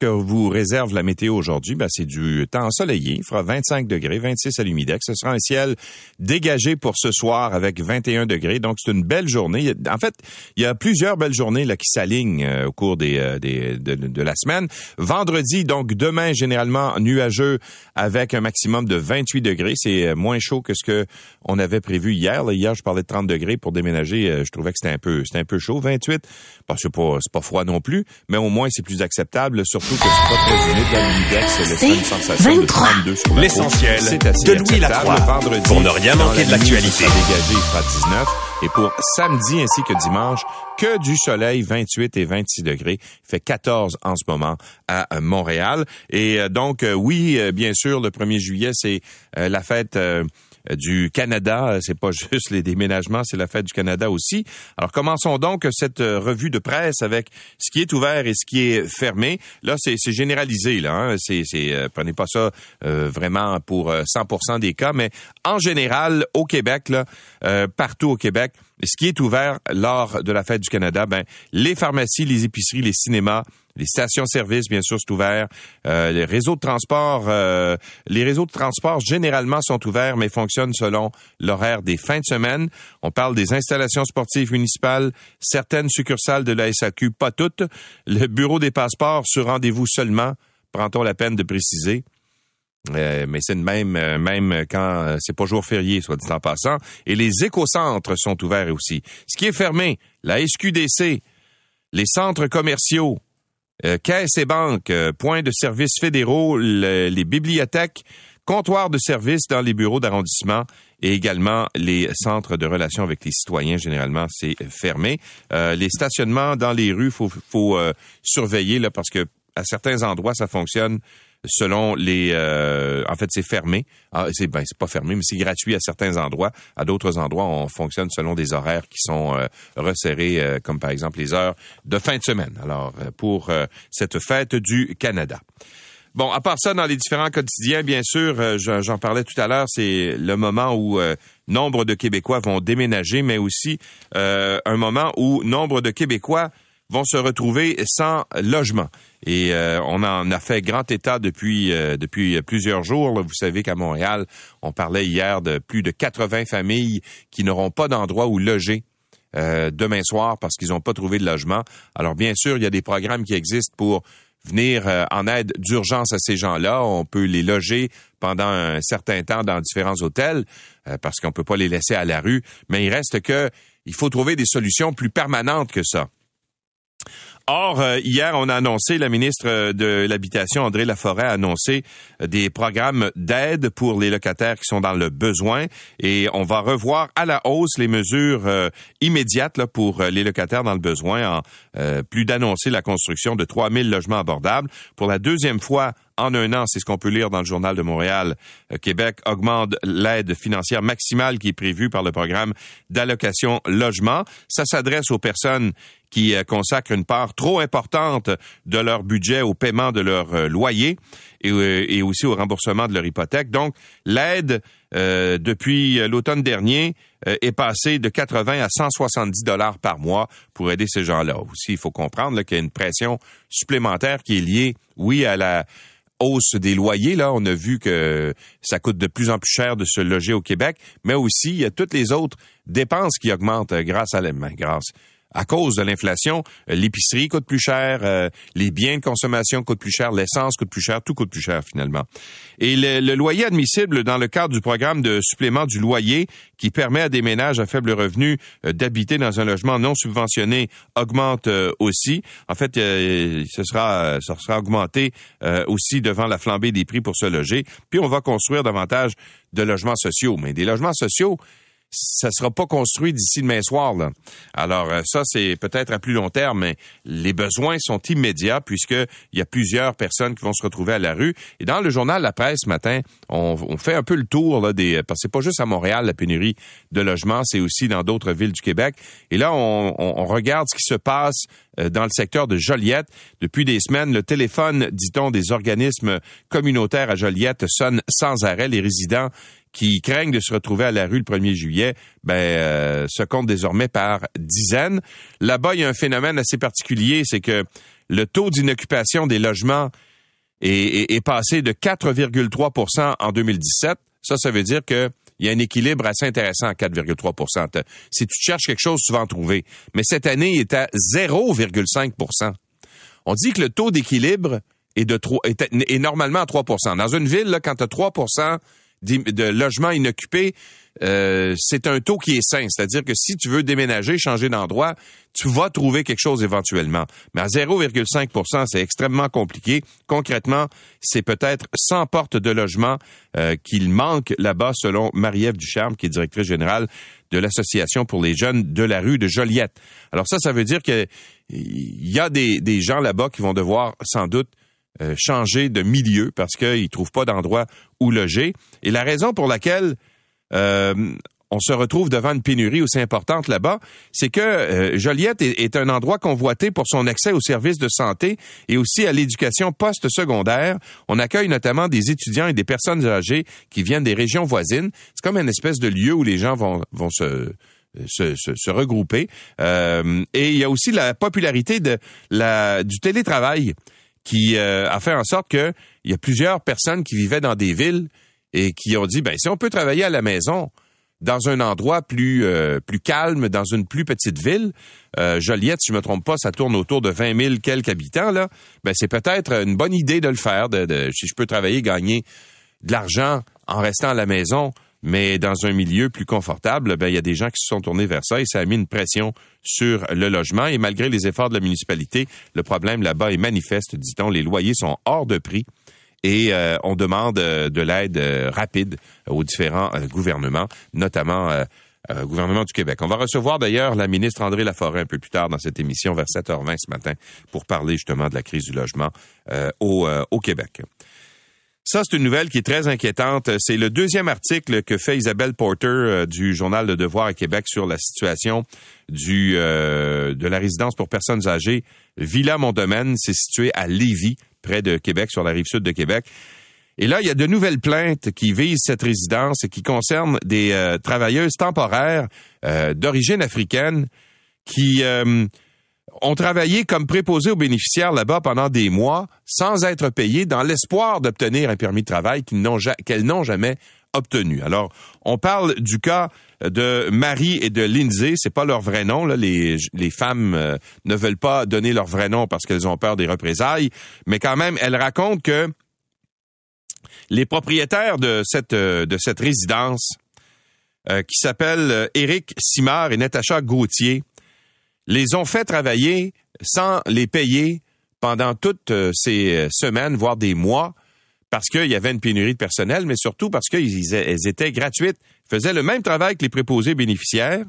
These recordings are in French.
que vous réserve la météo aujourd'hui, ben, c'est du temps ensoleillé. Il fera 25 degrés, 26 à l'humidex. Ce sera un ciel dégagé pour ce soir avec 21 degrés. Donc, c'est une belle journée. En fait, il y a plusieurs belles journées là, qui s'alignent euh, au cours des, euh, de, la semaine. Vendredi, donc demain, généralement nuageux avec un maximum de 28 degrés. C'est euh, moins chaud que ce que on avait prévu hier. hier, je parlais de 30 degrés pour déménager. Je trouvais que c'était un peu, un peu chaud. 28, parce que c'est pas, pas froid non plus, mais au moins c'est plus acceptable, surtout que c'est pas sensation de 32 sur L'essentiel de Louis Lacroix. Vendredi, pour ne rien manquer de l'actualité. Dégagé, il fera 19. Et pour samedi ainsi que dimanche, que du soleil, 28 et 26 degrés. Il fait 14 en ce moment à Montréal. Et euh, donc, euh, oui, euh, bien sûr, le 1er juillet, c'est la fête euh, du Canada. Euh, c'est pas juste les déménagements, c'est la fête du Canada aussi. Alors commençons donc cette euh, revue de presse avec ce qui est ouvert et ce qui est fermé. Là, c'est généralisé. Là, hein. c'est prenez pas ça vraiment pour 100% des cas, mais en général au Québec, là, partout au Québec, ce qui est ouvert lors de la fête du Canada, ben les pharmacies, les épiceries, les cinémas les stations-service, bien sûr, c'est ouvert. Euh, les réseaux de transport, euh, les réseaux de transport généralement sont ouverts, mais fonctionnent selon l'horaire des fins de semaine. On parle des installations sportives municipales, certaines succursales de la SAQ, pas toutes. Le bureau des passeports sur rendez-vous seulement, prend-on la peine de préciser? Euh, mais c'est même même quand c'est pas jour férié, soit dit en passant. Et les écocentres sont ouverts aussi. Ce qui est fermé, la SQDC, les centres commerciaux, euh, caisses et banques, euh, points de services fédéraux, les bibliothèques, comptoirs de services dans les bureaux d'arrondissement et également les centres de relations avec les citoyens. Généralement, c'est fermé. Euh, les stationnements dans les rues, faut, faut surveiller là parce que à certains endroits, ça fonctionne selon les euh, en fait c'est fermé. Ah, c'est ben c'est pas fermé mais c'est gratuit à certains endroits. À d'autres endroits on fonctionne selon des horaires qui sont euh, resserrés euh, comme par exemple les heures de fin de semaine. Alors pour cette fête du Canada. Bon, à part ça, dans les différents quotidiens, bien sûr, j'en parlais tout à l'heure, c'est le moment où nombre de Québécois vont déménager, mais aussi un moment où nombre de Québécois vont se retrouver sans logement. Et euh, on en a fait grand état depuis euh, depuis plusieurs jours. Vous savez qu'à Montréal, on parlait hier de plus de 80 familles qui n'auront pas d'endroit où loger. Euh, demain soir parce qu'ils n'ont pas trouvé de logement. Alors bien sûr, il y a des programmes qui existent pour venir en aide d'urgence à ces gens-là. On peut les loger pendant un certain temps dans différents hôtels parce qu'on peut pas les laisser à la rue. Mais il reste que il faut trouver des solutions plus permanentes que ça. Or, euh, hier, on a annoncé, la ministre euh, de l'Habitation, André Laforêt, a annoncé euh, des programmes d'aide pour les locataires qui sont dans le besoin et on va revoir à la hausse les mesures immédiates pour les locataires dans le besoin, en plus d'annoncer la construction de 3000 logements abordables. Pour la deuxième fois en un an, c'est ce qu'on peut lire dans le journal de Montréal, Québec augmente l'aide financière maximale qui est prévue par le programme d'allocation logement. Ça s'adresse aux personnes qui euh, consacrent une part trop importante de leur budget au paiement de leur euh, loyer euh, et, aussi au remboursement de leur hypothèque. Donc, l'aide depuis l'automne dernier est passée de 80 à 170 dollars par mois pour aider ces gens-là. Aussi, il faut comprendre qu'il y a une pression supplémentaire qui est liée, oui, à la hausse des loyers. Là, on a vu que ça coûte de plus en plus cher de se loger au Québec, mais aussi il y a toutes les autres dépenses qui augmentent grâce à la, grâce à cause de l'inflation, euh, l'épicerie coûte plus cher, euh, les biens de consommation coûtent plus cher, l'essence coûte plus cher, tout coûte plus cher finalement. Et le, loyer admissible dans le cadre du programme de supplément du loyer qui permet à des ménages à faible revenu euh, d'habiter dans un logement non subventionné augmente aussi. En fait, ce sera ça sera augmenté aussi devant la flambée des prix pour se loger. Puis on va construire davantage de logements sociaux, mais des logements sociaux ça sera pas construit d'ici demain soir. Là. Alors euh, ça, c'est peut-être à plus long terme, mais les besoins sont immédiats puisqu'il y a plusieurs personnes qui vont se retrouver à la rue. Et dans le journal La Presse ce matin, on, fait un peu le tour là, des... Parce que c'est pas juste à Montréal la pénurie de logements, c'est aussi dans d'autres villes du Québec. Et là, on, on regarde ce qui se passe euh, dans le secteur de Joliette. Depuis des semaines, le téléphone, dit-on, des organismes communautaires à Joliette sonne sans arrêt. Les résidents qui craignent de se retrouver à la rue le 1er juillet, ben, euh, se comptent désormais par dizaines. Là-bas, il y a un phénomène assez particulier, c'est que le taux d'inoccupation des logements est, passé de 4,3% en 2017. Ça, ça veut dire que il y a un équilibre assez intéressant à 4,3% Si tu cherches quelque chose, tu vas en trouver. Mais cette année, il est à 0,5% On dit que le taux d'équilibre est, de est, normalement à 3% Dans une ville, là, quand tu as 3 de logements inoccupés, euh, c'est un taux qui est sain. C'est-à-dire que si tu veux déménager, changer d'endroit, tu vas trouver quelque chose éventuellement. Mais à 0,5% c'est extrêmement compliqué. Concrètement, c'est peut-être 100 portes de logement euh, qu'il manque là-bas, selon Marie-Ève Ducharme, qui est directrice générale de l'Association pour les jeunes de la rue de Joliette. Alors ça, ça veut dire qu'il y a des, des gens là-bas qui vont devoir sans doute euh, changer de milieu parce qu'ils trouvent pas d'endroit où loger. Et la raison pour laquelle euh, on se retrouve devant une pénurie aussi importante là-bas, c'est que euh, Joliette est, un endroit convoité pour son accès aux services de santé et aussi à l'éducation post-secondaire. On accueille notamment des étudiants et des personnes âgées qui viennent des régions voisines. C'est comme une espèce de lieu où les gens vont, se, regrouper. Euh, et il y a aussi la popularité du télétravail qui euh, a fait en sorte qu'il y a plusieurs personnes qui vivaient dans des villes et qui ont dit, ben si on peut travailler à la maison, dans un endroit plus euh, plus calme, dans une plus petite ville. Euh, Joliette, si je me trompe pas, ça tourne autour de 20 000 quelques habitants là. Ben c'est peut-être une bonne idée de le faire. De, si je peux travailler, gagner de l'argent en restant à la maison, mais dans un milieu plus confortable, ben il y a des gens qui se sont tournés vers ça et ça a mis une pression sur le logement. Et malgré les efforts de la municipalité, le problème là-bas est manifeste, dit-on. Les loyers sont hors de prix et euh, on demande euh, de l'aide euh, rapide aux différents gouvernements, notamment le gouvernement du Québec. On va recevoir d'ailleurs la ministre André Laforêt un peu plus tard dans cette émission vers 7h20 ce matin pour parler justement de la crise du logement au, au Québec. Ça, c'est une nouvelle qui est très inquiétante. C'est le deuxième article que fait Isabelle Porter euh, du journal Le Devoir à Québec sur la situation du euh, de la résidence pour personnes âgées Villa Domaine. C'est situé à Lévis, près de Québec, sur la rive sud de Québec. Et là, il y a de nouvelles plaintes qui visent cette résidence et qui concernent des euh, travailleuses temporaires d'origine africaine qui ont travaillé comme préposés aux bénéficiaires là-bas pendant des mois sans être payés dans l'espoir d'obtenir un permis de travail qu'elles n'ont jamais obtenu. Alors, on parle du cas de Marie et de Lindsay, c'est pas leur vrai nom les, femmes euh, ne veulent pas donner leur vrai nom parce qu'elles ont peur des représailles, mais quand même elles racontent que les propriétaires de cette euh, résidence euh, qui s'appelle Éric Simard et Natacha Gauthier les ont fait travailler sans les payer pendant toutes euh, ces euh, semaines, voire des mois, parce qu'il y avait une pénurie de personnel, mais surtout parce qu'elles étaient gratuites. Faisaient le même travail que les préposés bénéficiaires,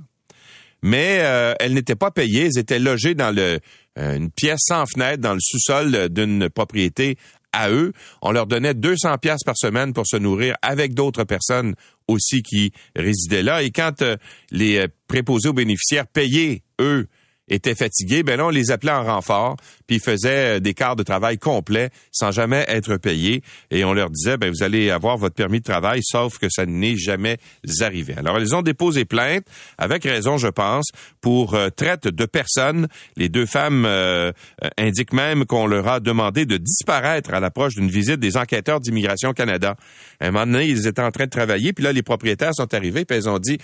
mais euh, elles n'étaient pas payées. Elles étaient logées dans le, une pièce sans fenêtre dans le sous-sol d'une propriété à eux. On leur donnait 200 pièces par semaine pour se nourrir avec d'autres personnes aussi qui résidaient là. Et quand les préposés aux bénéficiaires payaient, eux, étaient fatigués, ben là, on les appelait en renfort, puis ils faisaient euh, des quarts de travail complets sans jamais être payés. Et on leur disait, ben vous allez avoir votre permis de travail, sauf que ça n'est jamais arrivé. Alors, ils ont déposé plainte, avec raison, je pense, pour euh, traite de personnes. Les deux femmes euh, indiquent même qu'on leur a demandé de disparaître à l'approche d'une visite des enquêteurs d'Immigration Canada. À un moment ils étaient en train de travailler, puis là, les propriétaires sont arrivés, puis ils ont dit,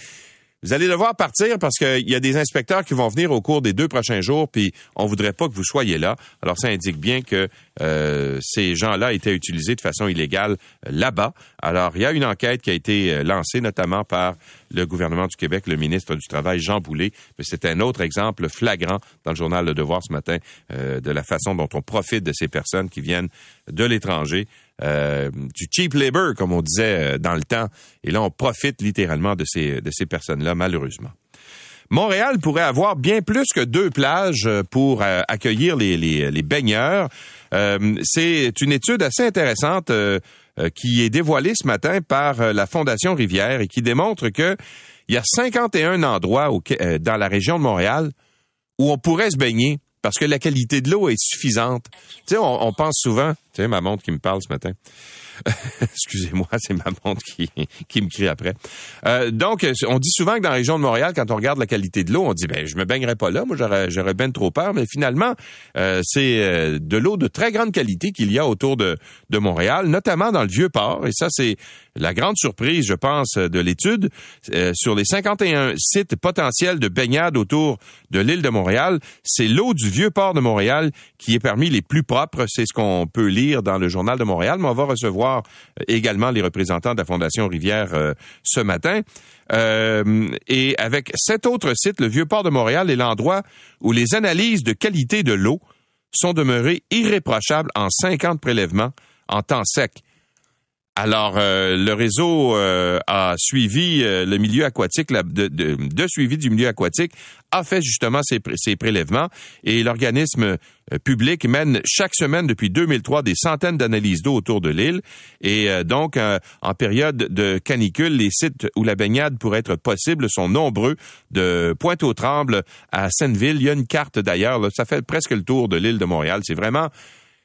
vous allez devoir partir parce qu'il y a des inspecteurs qui vont venir au cours des deux prochains jours, puis on voudrait pas que vous soyez là. Alors ça indique bien que euh, ces gens-là étaient utilisés de façon illégale euh, là-bas. Alors il y a une enquête qui a été euh, lancée notamment par le gouvernement du Québec, le ministre du Travail Jean Boulet. Mais c'est un autre exemple flagrant dans le journal Le Devoir ce matin de la façon dont on profite de ces personnes qui viennent de l'étranger euh, du cheap labor, comme on disait euh, dans le temps. Et là, on profite littéralement de ces, personnes-là, malheureusement. Montréal pourrait avoir bien plus que deux plages euh, pour accueillir les baigneurs. c'est une étude assez intéressante qui est dévoilée ce matin par la Fondation Rivière et qui démontre que il y a 51 endroits dans la région de Montréal où on pourrait se baigner parce que la qualité de l'eau est suffisante. Tu sais, on, pense souvent, C'est ma montre qui me parle ce matin. Excusez-moi, c'est ma montre qui, qui me crie après. Euh, donc, on dit souvent que dans la région de Montréal, quand on regarde la qualité de l'eau, on dit ben je me baignerai pas là, moi j'aurais bien trop peur, mais finalement euh, c'est euh, de l'eau de très grande qualité qu'il y a autour de de Montréal, notamment dans le vieux port, et ça c'est la grande surprise, je pense, de l'étude sur les 51 sites potentiels de baignade autour de l'île de Montréal, c'est l'eau du vieux port de Montréal qui est parmi les plus propres, c'est ce qu'on peut lire dans le journal de Montréal, mais on va recevoir euh, également les représentants de la Fondation Rivière euh, ce matin. Euh, et avec cet autre site, le Vieux-Port de Montréal est l'endroit où les analyses de qualité de l'eau sont demeurées irréprochables en 50 prélèvements en temps sec. Alors, le réseau a suivi le milieu aquatique, de, de, suivi du milieu aquatique, a fait justement ces prélèvements et l'organisme euh, public mène chaque semaine depuis 2003 des centaines d'analyses d'eau autour de l'île. Et euh, donc, euh, en période de canicule, les sites où la baignade pourrait être possible sont nombreux. De Pointe-aux-Trembles à Seineville, il y a une carte d'ailleurs. Ça fait presque le tour de l'île de Montréal. C'est vraiment,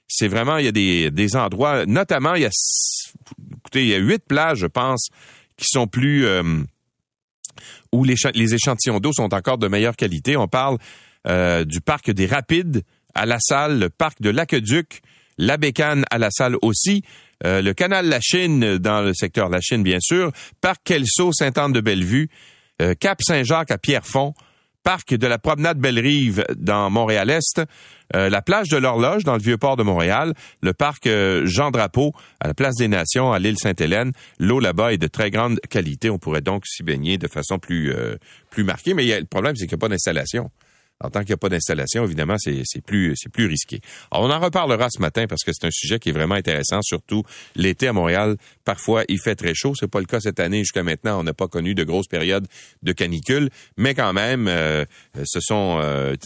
c'est vraiment, il y a des, des endroits, notamment, il y a, écoutez, il y a huit plages, je pense, qui sont plus, où les, échantillons d'eau sont encore de meilleure qualité. On parle du parc des Rapides, à la salle, le parc de l'Aqueduc, la Bécane à la salle aussi, euh, le canal La Chine dans le secteur La Chine, bien sûr, parc Kelso, Sainte-Anne-de-Bellevue, euh, Cap Saint-Jacques à Pierrefonds, parc de la promenade Belle-Rive dans Montréal-Est, euh, la plage de l'Horloge dans le Vieux-Port de Montréal, le parc Jean Drapeau à la place des Nations à l'île Sainte-Hélène. L'eau là-bas est de très grande qualité. On pourrait donc s'y baigner de façon plus, plus marquée, mais le problème, c'est qu'il n'y a pas d'installation. En tant qu'il n'y a pas d'installation, évidemment, c'est plus, risqué. On en reparlera ce matin parce que c'est un sujet qui est vraiment intéressant, surtout l'été à Montréal. Parfois, il fait très chaud. C'est pas le cas cette année. Jusqu'à maintenant, on n'a pas connu de grosses périodes de canicule. Mais quand même, euh, ce sont euh,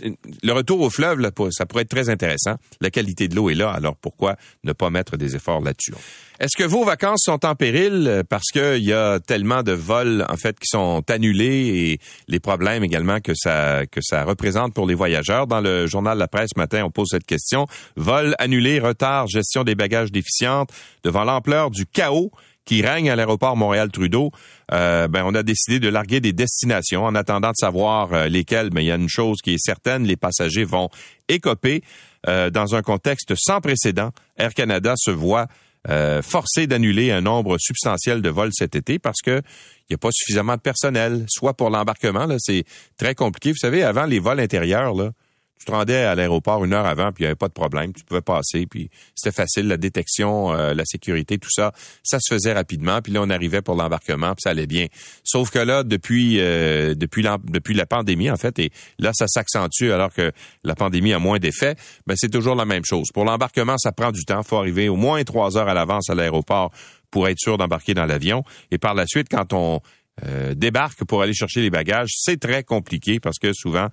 le retour au fleuve, là, ça pourrait être très intéressant. La qualité de l'eau est là. Alors, pourquoi ne pas mettre des efforts là-dessus? Est-ce que vos vacances sont en péril euh, parce qu'il y a tellement de vols en fait qui sont annulés et les problèmes également que ça que ça représente pour les voyageurs? Dans le journal La Presse ce matin, on pose cette question. Vols annulés, retard, gestion des bagages déficiente. Devant l'ampleur du chaos qui règne à l'aéroport Montréal-Trudeau, euh, ben, on a décidé de larguer des destinations en attendant de savoir euh, lesquelles. Mais il y a une chose qui est certaine, les passagers vont écoper dans un contexte sans précédent. Air Canada se voit euh, forcé d'annuler un nombre substantiel de vols cet été parce que il n'y a pas suffisamment de personnel, soit pour l'embarquement, c'est très compliqué. Vous savez, avant les vols intérieurs, là, tu te rendais à l'aéroport une heure avant, puis il n'y avait pas de problème. Tu pouvais passer, puis c'était facile. La détection, euh, la sécurité, tout ça, ça se faisait rapidement. Puis là, on arrivait pour l'embarquement, puis ça allait bien. Sauf que là, depuis euh, depuis, la, depuis la pandémie, en fait, et là, ça s'accentue alors que la pandémie a moins d'effet, mais c'est toujours la même chose. Pour l'embarquement, ça prend du temps. Faut arriver au moins trois heures à l'avance à l'aéroport pour être sûr d'embarquer dans l'avion. Et par la suite, quand on euh, débarque pour aller chercher les bagages, c'est très compliqué parce que souvent,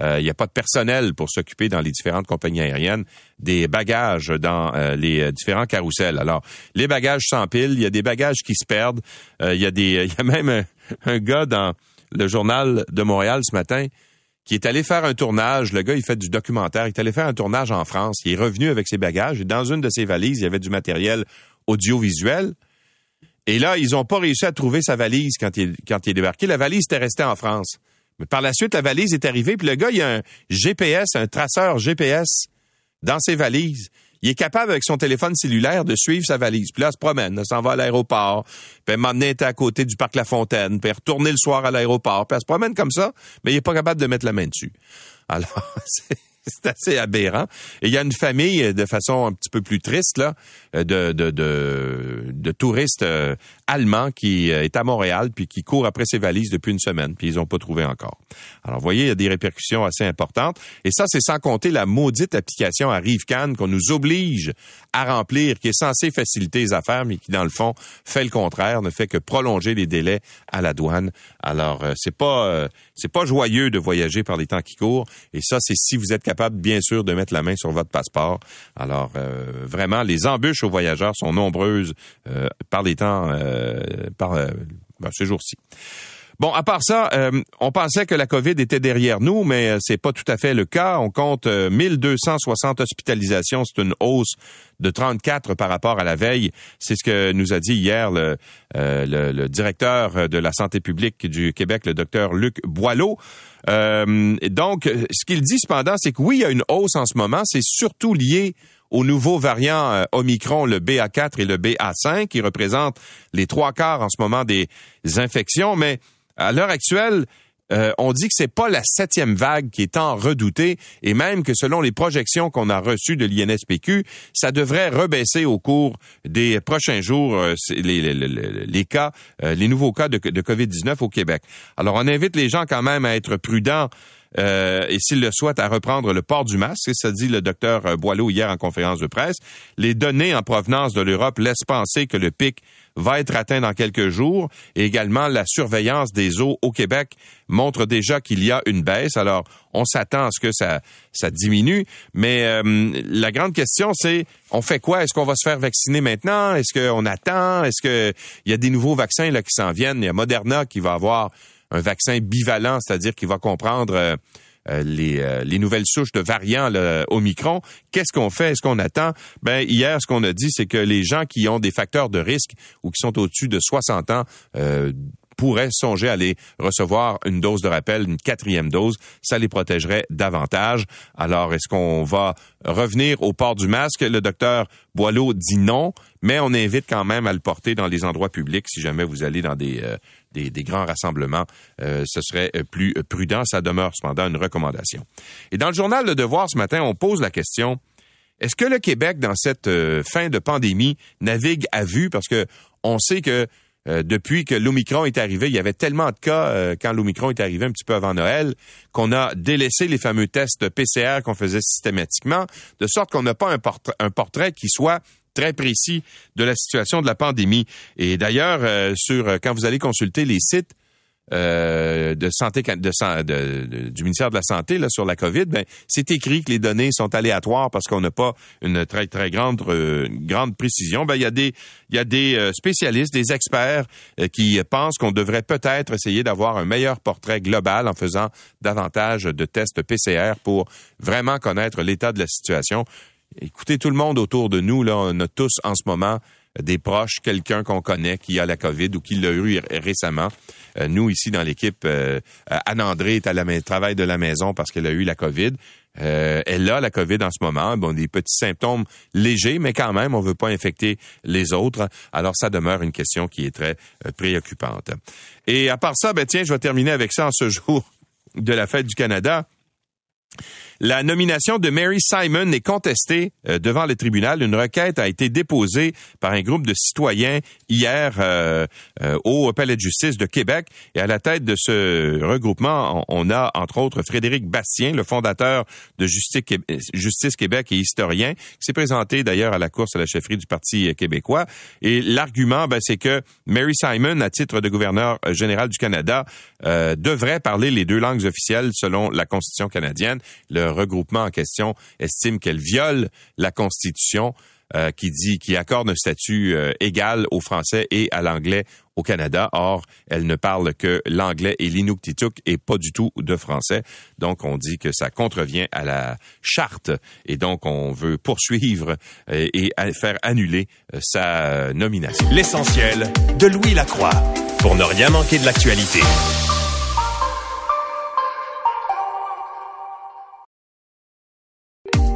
euh, il n'y a pas de personnel pour s'occuper dans les différentes compagnies aériennes des bagages dans euh, les différents carousels. Alors, les bagages s'empilent, il y a des bagages qui se perdent. il y a des, il y a même un, gars dans le journal de Montréal ce matin qui est allé faire un tournage. Le gars, il fait du documentaire. Il est allé faire un tournage en France. Il est revenu avec ses bagages et dans une de ses valises, il y avait du matériel audiovisuel. Et là, ils n'ont pas réussi à trouver sa valise quand il est débarqué. La valise était restée en France. Mais par la suite, la valise est arrivée, puis le gars, il a un GPS, un traceur GPS dans ses valises. Il est capable, avec son téléphone cellulaire, de suivre sa valise. Puis là, il se promène, il s'en va à l'aéroport, puis m'emmener à côté du parc La Fontaine, puis retourner le soir à l'aéroport, puis elle se promène comme ça, mais il est pas capable de mettre la main dessus. Alors, c'est assez aberrant. Et il y a une famille, euh, de façon un petit peu plus triste, là, de, de, de, de touristes euh, allemands qui est à Montréal puis qui court après ses valises depuis une semaine, puis ils n'ont pas trouvé encore. Alors, vous voyez, il y a des répercussions assez importantes. Et ça, c'est sans compter la maudite application à Rivecan qu'on nous oblige à remplir, qui est censée faciliter les affaires, mais qui, dans le fond, fait le contraire, ne fait que prolonger les délais à la douane. Alors, c'est pas c'est pas joyeux de voyager par les temps qui courent. Et ça, c'est si vous êtes capable, bien sûr, de mettre la main sur votre passeport. Alors, euh, vraiment, les embûches aux voyageurs sont nombreuses euh, par les temps, euh, par ben, ces jours-ci. Bon, à part ça, euh, on pensait que la COVID était derrière nous, mais euh, c'est pas tout à fait le cas. On compte 1260 hospitalisations. C'est une hausse de 34 par rapport à la veille. C'est ce que nous a dit hier le, le, directeur de la santé publique du Québec, le docteur Luc Boileau. donc, ce qu'il dit cependant, c'est que oui, il y a une hausse en ce moment. C'est surtout lié aux nouveaux variants euh, Omicron, le BA4 et le BA5, qui représentent les trois quarts en ce moment des infections. Mais à l'heure actuelle, euh, on dit que c'est pas la septième vague qui est tant redoutée et même que selon les projections qu'on a reçues de l'INSPQ, ça devrait rebaisser au cours des prochains jours euh, les, cas, les nouveaux cas de, de COVID-19 au Québec. Alors on invite les gens quand même à être prudents euh, et s'il le souhaite, à reprendre le port du masque. Ça dit le docteur Boileau hier en conférence de presse. Les données en provenance de l'Europe laissent penser que le pic va être atteint dans quelques jours. Et également, la surveillance des eaux au Québec montre déjà qu'il y a une baisse. Alors, on s'attend à ce que ça, ça diminue. Mais euh, la grande question, c'est, on fait quoi? Est-ce qu'on va se faire vacciner maintenant? Est-ce qu'on attend? Est-ce qu'il y a des nouveaux vaccins là, qui s'en viennent? Il y a Moderna qui va avoir un vaccin bivalent, c'est-à-dire qui va comprendre euh, euh, les, euh, les, nouvelles souches de variants le Omicron. Qu'est-ce qu'on fait? Est-ce qu'on attend? Ben hier, ce qu'on a dit, c'est que les gens qui ont des facteurs de risque ou qui sont au-dessus de 60 ans pourraient songer à aller recevoir une dose de rappel, une quatrième dose. Ça les protégerait davantage. Alors, est-ce qu'on va revenir au port du masque? Le docteur Boileau dit non, mais on invite quand même à le porter dans les endroits publics si jamais vous allez dans des, des, grands rassemblements, euh, ce serait euh, plus prudent. Ça demeure cependant une recommandation. Et dans le journal Le Devoir ce matin, on pose la question est-ce que le Québec, dans cette euh, fin de pandémie, navigue à vue? Parce que on sait que depuis que l'Omicron est arrivé, il y avait tellement de cas quand l'Omicron est arrivé un petit peu avant Noël qu'on a délaissé les fameux tests PCR qu'on faisait systématiquement, de sorte qu'on n'a pas un portrait qui soit très précis de la situation de la pandémie. Et d'ailleurs, euh, sur euh, quand vous allez consulter les sites euh, de santé de, du ministère de la santé là sur la COVID, ben c'est écrit que les données sont aléatoires parce qu'on n'a pas une très très grande grande précision. Ben il y a des il y a des spécialistes, des experts qui pensent qu'on devrait peut-être essayer d'avoir un meilleur portrait global en faisant davantage de tests PCR pour vraiment connaître l'état de la situation. Écoutez, tout le monde autour de nous, là, on a tous en ce moment des proches, quelqu'un qu'on connaît qui a la COVID ou qui l'a eu récemment. Euh, nous, ici, dans l'équipe, euh, Anne-André est à la travail de la maison parce qu'elle a eu la COVID. Euh, elle a la COVID en ce moment. Bon, des petits symptômes légers, mais quand même, on veut pas infecter les autres. Alors, ça demeure une question qui est très préoccupante. Et à part ça, ben tiens, je vais terminer avec ça en ce jour de la fête du Canada. La nomination de Mary Simon est contestée euh, devant le tribunal. Une requête a été déposée par un groupe de citoyens hier euh, euh, au Palais de justice de Québec. Et à la tête de ce regroupement, on, a entre autres Frédéric Bastien, le fondateur de Justice, Québec et historien, qui s'est présenté d'ailleurs à la course à la chefferie du Parti québécois. Et l'argument, ben, c'est que Mary Simon, à titre de gouverneur général du Canada, devrait parler les deux langues officielles selon la Constitution canadienne. Regroupement en question estime qu'elle viole la Constitution euh, qui dit qui accorde un statut euh, égal au français et à l'anglais au Canada. Or, elle ne parle que l'anglais et l'inuktitut et pas du tout de français. Donc, on dit que ça contrevient à la charte et donc on veut poursuivre euh, et, faire annuler sa nomination. L'essentiel de Louis Lacroix pour ne rien manquer de l'actualité.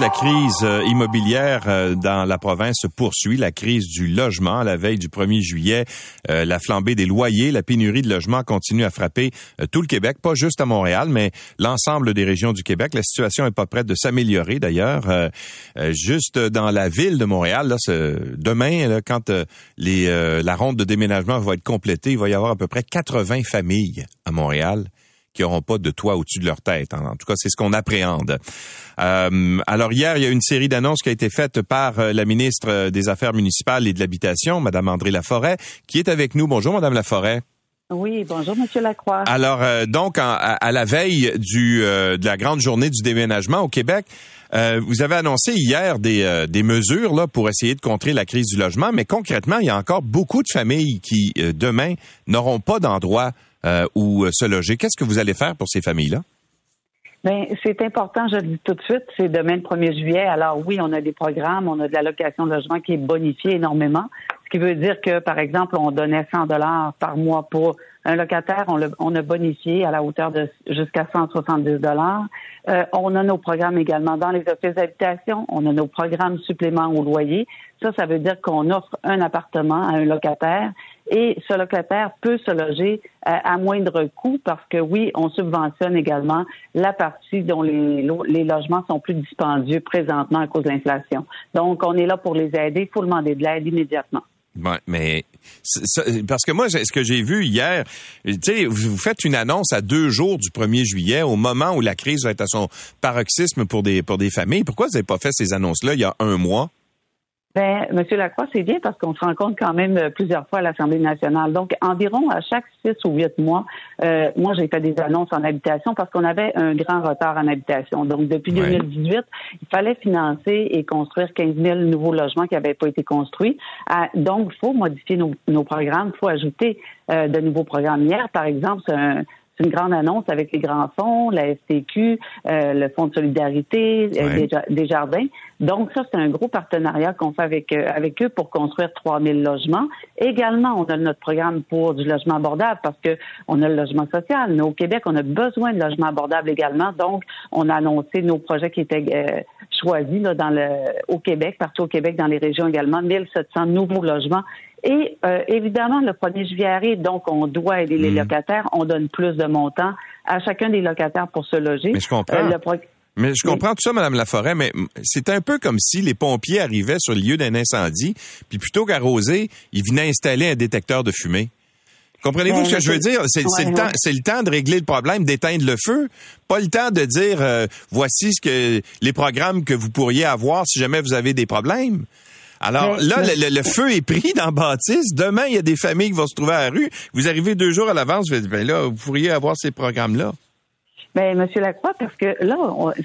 La crise euh, immobilière euh, dans la province se poursuit, la crise du logement la veille du 1er juillet, euh, la flambée des loyers, la pénurie de logements continue à frapper tout le Québec, pas juste à Montréal, mais l'ensemble des régions du Québec. La situation est pas prête de s'améliorer d'ailleurs. juste dans la ville de Montréal, là, demain, là, quand la ronde de déménagement va être complétée, il va y avoir à peu près 80 familles à Montréal qui n'auront pas de toit au-dessus de leur tête. En tout cas, c'est ce qu'on appréhende. Euh, alors hier, il y a une série d'annonces qui a été faite par euh, la ministre euh, des Affaires municipales et de l'Habitation, Madame André Laforêt, qui est avec nous. Bonjour, Madame Laforêt. Oui, bonjour, Monsieur Lacroix. Alors, donc, à, la veille du, de la grande journée du déménagement au Québec, Euh, vous avez annoncé hier des, des mesures là pour essayer de contrer la crise du logement, mais concrètement, il y a encore beaucoup de familles qui demain n'auront pas d'endroit où se loger. Qu'est-ce que vous allez faire pour ces familles-là? Bien, c'est important, je le dis tout de suite, c'est demain le 1er juillet. Alors oui, on a des programmes, on a de l'allocation de logement qui est bonifiée énormément, ce qui veut dire que, par exemple, on donnait 100 dollars par mois pour un locataire, on, on a bonifié à la hauteur de jusqu'à 170 dollars. Euh, on a nos programmes également dans les offices d'habitation. On a nos programmes suppléments au loyer. Ça, ça veut dire qu'on offre un appartement à un locataire et ce locataire peut se loger à, moindre coût parce que oui, on subventionne également la partie dont les, logements sont plus dispendieux présentement à cause de l'inflation. Donc, on est là pour les aider. Il faut demander de l'aide immédiatement. Ouais, mais parce que moi, ce que j'ai vu hier, tu sais, vous faites une annonce à deux jours du 1er juillet, au moment où la crise va être à son paroxysme pour des pour des familles. Pourquoi vous n'avez pas fait ces annonces-là il y a un mois? Ben, Monsieur Lacroix, c'est bien parce qu'on se rencontre quand même euh, plusieurs fois à l'Assemblée nationale. Donc, environ à chaque six ou huit mois, euh, moi, j'ai fait des annonces en habitation parce qu'on avait un grand retard en habitation. Donc, depuis 2018, il fallait financer et construire 15 000 nouveaux logements qui n'avaient pas été construits. Donc, il faut modifier nos, programmes, il faut ajouter euh, de nouveaux programmes. Hier, par exemple, c'est un une grande annonce avec les grands fonds, la STQ, euh, le Fonds de solidarité, euh, des, jardins. Donc ça, c'est un gros partenariat qu'on fait avec euh, avec eux pour construire 3000 logements. Également, on a notre programme pour du logement abordable parce que on a le logement social. Mais au Québec, on a besoin de logements abordables également. Donc, on a annoncé nos projets qui étaient choisis là, dans le au Québec, partout au Québec, dans les régions également, 1700 nouveaux logements et euh, évidemment, le 1er juillet arrive, donc on doit aider les hmm. locataires. On donne plus de montants à chacun des locataires pour se loger. Mais je comprends. Euh, mais je comprends tout ça, Madame Laforêt, mais c'est un peu comme si les pompiers arrivaient sur le lieu d'un incendie, puis plutôt qu'arroser, ils venaient installer un détecteur de fumée. Comprenez-vous ce que je veux dire? C'est le temps, c'est le temps de régler le problème, d'éteindre le feu, pas le temps de dire euh, voici ce que les programmes que vous pourriez avoir si jamais vous avez des problèmes. Alors là, le, feu est pris dans Baptiste. Demain, il y a des familles qui vont se trouver à la rue. Vous arrivez deux jours à l'avance, vous dites, ben là, vous pourriez avoir ces programmes-là. Ben, Monsieur Lacroix, parce que là,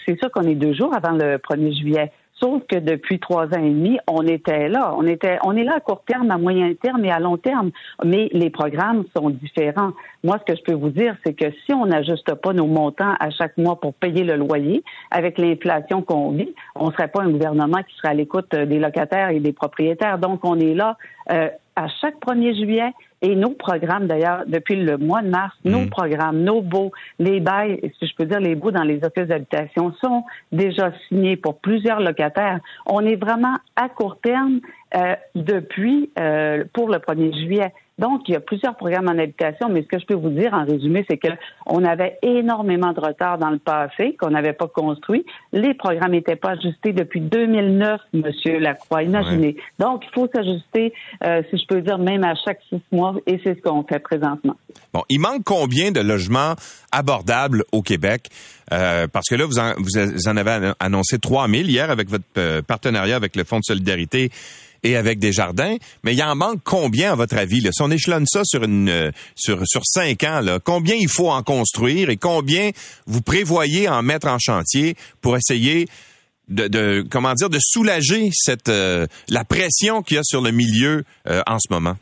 c'est sûr qu'on est deux jours avant le 1er juillet. Sauf que depuis trois ans et demi, on était là. On était, on est là à court terme, à moyen terme et à long terme. Mais les programmes sont différents. Moi, ce que je peux vous dire, c'est que si on n'ajuste pas nos montants à chaque mois pour payer le loyer, avec l'inflation qu'on vit, on ne serait pas un gouvernement qui serait à l'écoute des locataires et des propriétaires. Donc, on est là euh, à chaque 1er juillet et nos programmes, d'ailleurs, depuis le mois de mars, nos mm. programmes, nos baux, les bails, si je peux dire les baux dans les offices d'habitation sont déjà signés pour plusieurs locataires. On est vraiment à court terme euh, depuis euh, pour le 1er juillet. Donc, il y a plusieurs programmes en habitation, mais ce que je peux vous dire en résumé, c'est que on avait énormément de retard dans le passé, qu'on n'avait pas construit. Les programmes n'étaient pas ajustés depuis 2009, Monsieur Lacroix. Imaginez. Donc, il faut s'ajuster, euh, si je peux dire, même à chaque six mois, et c'est ce qu'on fait présentement. Bon, il manque combien de logements abordables au Québec? Euh, parce que là, vous en, vous en avez annoncé 3 000 hier avec votre euh, partenariat avec le Fonds de solidarité et avec des jardins, mais il en manque combien à votre avis? Là? Si on échelonne ça sur une euh, sur sur cinq ans, là, combien il faut en construire et combien vous prévoyez en mettre en chantier pour essayer de, comment dire de soulager cette euh, la pression qu'il y a sur le milieu euh, en ce moment?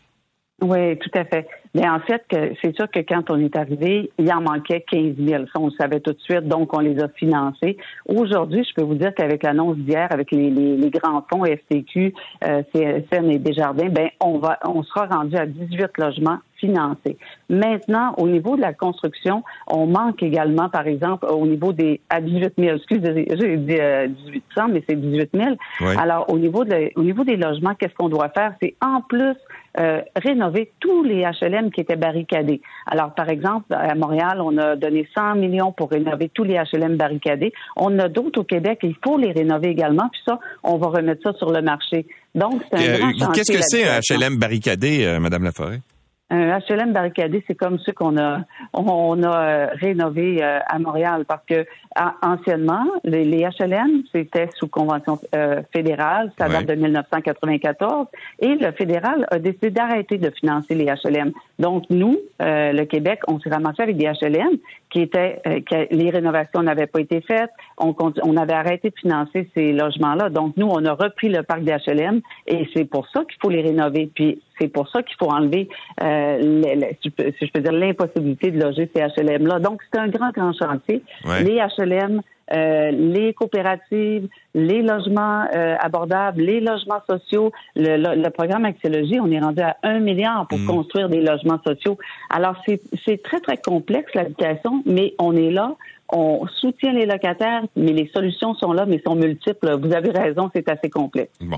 Oui, tout à fait. Mais en fait, c'est sûr que quand on est arrivé, il en manquait 15 000. Ça, on le savait tout de suite, donc on les a financés. Aujourd'hui, je peux vous dire qu'avec l'annonce d'hier, avec les, les, grands fonds FTQ, euh, CSN et Desjardins, ben on va, on sera rendu à 18 logements financés. Maintenant, au niveau de la construction, on manque également, par exemple, au niveau des à 18 000. Excusez, j'ai dit 1800, euh, mais c'est 18 000. Alors, au niveau de, au niveau des logements, qu'est-ce qu'on doit faire? C'est en plus euh, rénover tous les HLM qui étaient barricadés. Alors, par exemple, à Montréal, on a donné 100 millions pour rénover tous les HLM barricadés. On a d'autres au Québec, il faut les rénover également. Puis ça, on va remettre ça sur le marché. Donc, c'est un euh, Qu'est-ce que c'est un HLM barricadé, euh, Madame Laforêt? Un HLM barricadé, c'est comme ceux qu'on a on a euh, rénové euh, à Montréal parce que anciennement, les, HLM, c'était sous convention euh, fédérale, ça date de 1994, et le fédéral a décidé d'arrêter de financer les HLM. Donc, nous, le Québec, on s'est ramassé avec des HLM qui étaient, que les rénovations n'avaient pas été faites, on, on avait arrêté de financer ces logements-là. Donc, nous, on a repris le parc des HLM et c'est pour ça qu'il faut les rénover. Puis, c'est pour ça qu'il faut enlever, euh, si je peux dire, l'impossibilité de loger ces HLM-là. Donc, c'est un grand, grand chantier. Les HLM, euh, les coopératives, les logements euh, abordables, les logements sociaux. Le, programme Axiologie, on est rendu à un milliard pour mm. construire des logements sociaux. Alors, c'est très, très complexe, l'habitation, mais on est là on soutient les locataires, mais les solutions sont là, mais sont multiples. Vous avez raison, c'est assez complexe. Bon.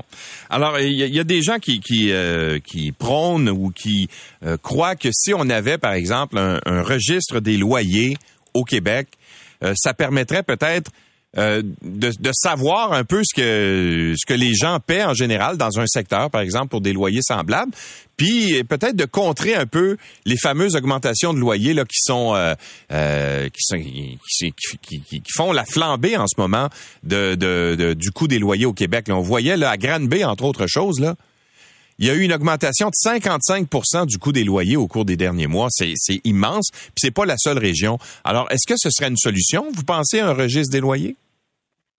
Alors, il y, a des gens qui, qui, euh, qui prônent ou qui euh, croient que si on avait, par exemple, un, registre des loyers au Québec, euh, ça permettrait peut-être de, de, savoir un peu ce que ce que les gens paient en général dans un secteur, par exemple pour des loyers semblables, puis peut-être de contrer un peu les fameuses augmentations de loyers là qui sont euh, euh qui, sont qui, qui, qui, font la flambée en ce moment de, de, du coût des loyers au Québec. On voyait là à Granby entre autres choses là. Il y a eu une augmentation de 55% du coût des loyers au cours des derniers mois. C'est immense. Puis c'est pas la seule région. Alors, est-ce que ce serait une solution, vous pensez, un registre des loyers?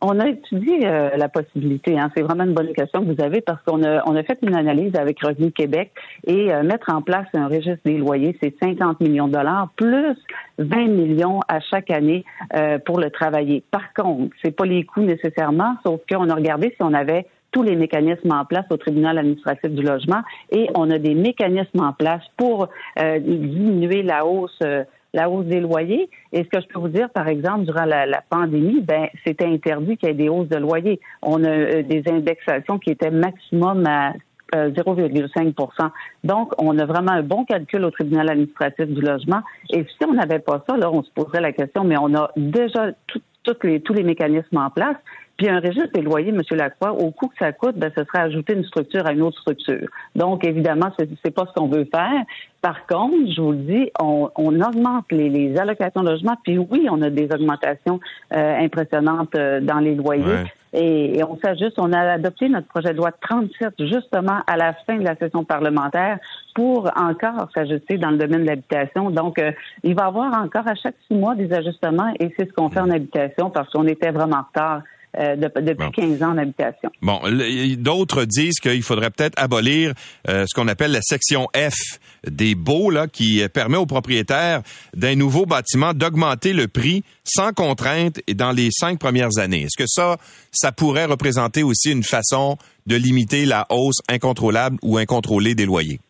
On a étudié euh, la possibilité. Hein. C'est vraiment une bonne question que vous avez parce qu'on a, on a fait une analyse avec Revenu Québec et euh, mettre en place un registre des loyers, c'est 50 millions de dollars plus 20 millions à chaque année euh, pour le travailler. Par contre, c'est pas les coûts nécessairement, sauf qu'on a regardé si on avait tous les mécanismes en place au tribunal administratif du logement et on a des mécanismes en place pour diminuer la hausse la hausse des loyers. Et ce que je peux vous dire, par exemple, durant la, pandémie, ben c'était interdit qu'il y ait des hausses de loyers. On a euh, des indexations qui étaient maximum à 0,5% euh, Donc, on a vraiment un bon calcul au tribunal administratif du logement. Et si on n'avait pas ça, là, on se poserait la question, mais on a déjà les, tous les mécanismes en place. Puis un registre des loyers, M. Lacroix, au coût que ça coûte, ben, ce serait ajouter une structure à une autre structure. Donc, évidemment, ce n'est pas ce qu'on veut faire. Par contre, je vous le dis, on, augmente les, allocations de logement, puis oui, on a des augmentations euh, impressionnantes euh, dans les loyers. Et, on s'ajuste. On a adopté notre projet de loi 37 justement à la fin de la session parlementaire pour encore s'ajuster dans le domaine de l'habitation. Donc, euh, il va y avoir encore à chaque six mois des ajustements et c'est ce qu'on fait en habitation parce qu'on était vraiment en retard euh, depuis 15 ans en habitation. Bon, d'autres disent qu'il faudrait peut-être abolir euh, ce qu'on appelle la section F des baux, là, qui permet aux propriétaires d'un nouveau bâtiment d'augmenter le prix sans contrainte et dans les cinq premières années. Est-ce que ça, ça pourrait représenter aussi une façon de limiter la hausse incontrôlable ou incontrôlée des loyers?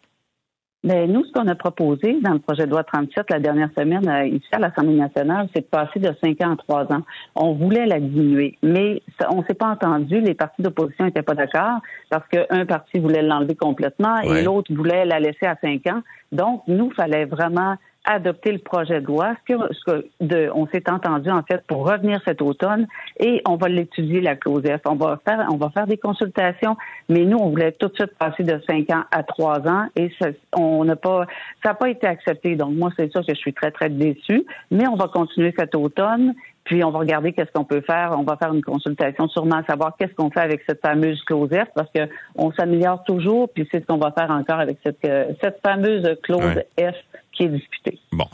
Mais ben, nous, ce qu'on a proposé dans le projet de loi 37 la dernière semaine euh, ici à l'Assemblée nationale, c'est de passer de 5 ans à 3 ans. On voulait la diminuer, mais on ne s'est pas entendu. Les partis d'opposition n'étaient pas d'accord parce qu'un parti voulait l'enlever complètement et l'autre voulait la laisser à 5 ans. Donc, nous, fallait vraiment adopter le projet de loi. Ce que, de, on s'est entendu en fait pour revenir cet automne et on va l'étudier la clause F. On va faire, on va faire des consultations, mais nous on voulait tout de suite passer de cinq ans à trois ans et ça, on n'a pas, ça n'a pas été accepté. Donc moi c'est sûr que je suis très très déçue, mais on va continuer cet automne puis on va regarder qu'est-ce qu'on peut faire. On va faire une consultation sûrement à savoir qu'est-ce qu'on fait avec cette fameuse clause F parce que on s'améliore toujours. Puis c'est ce qu'on va faire encore avec cette, euh, cette fameuse clause F qui est discutée. Bon,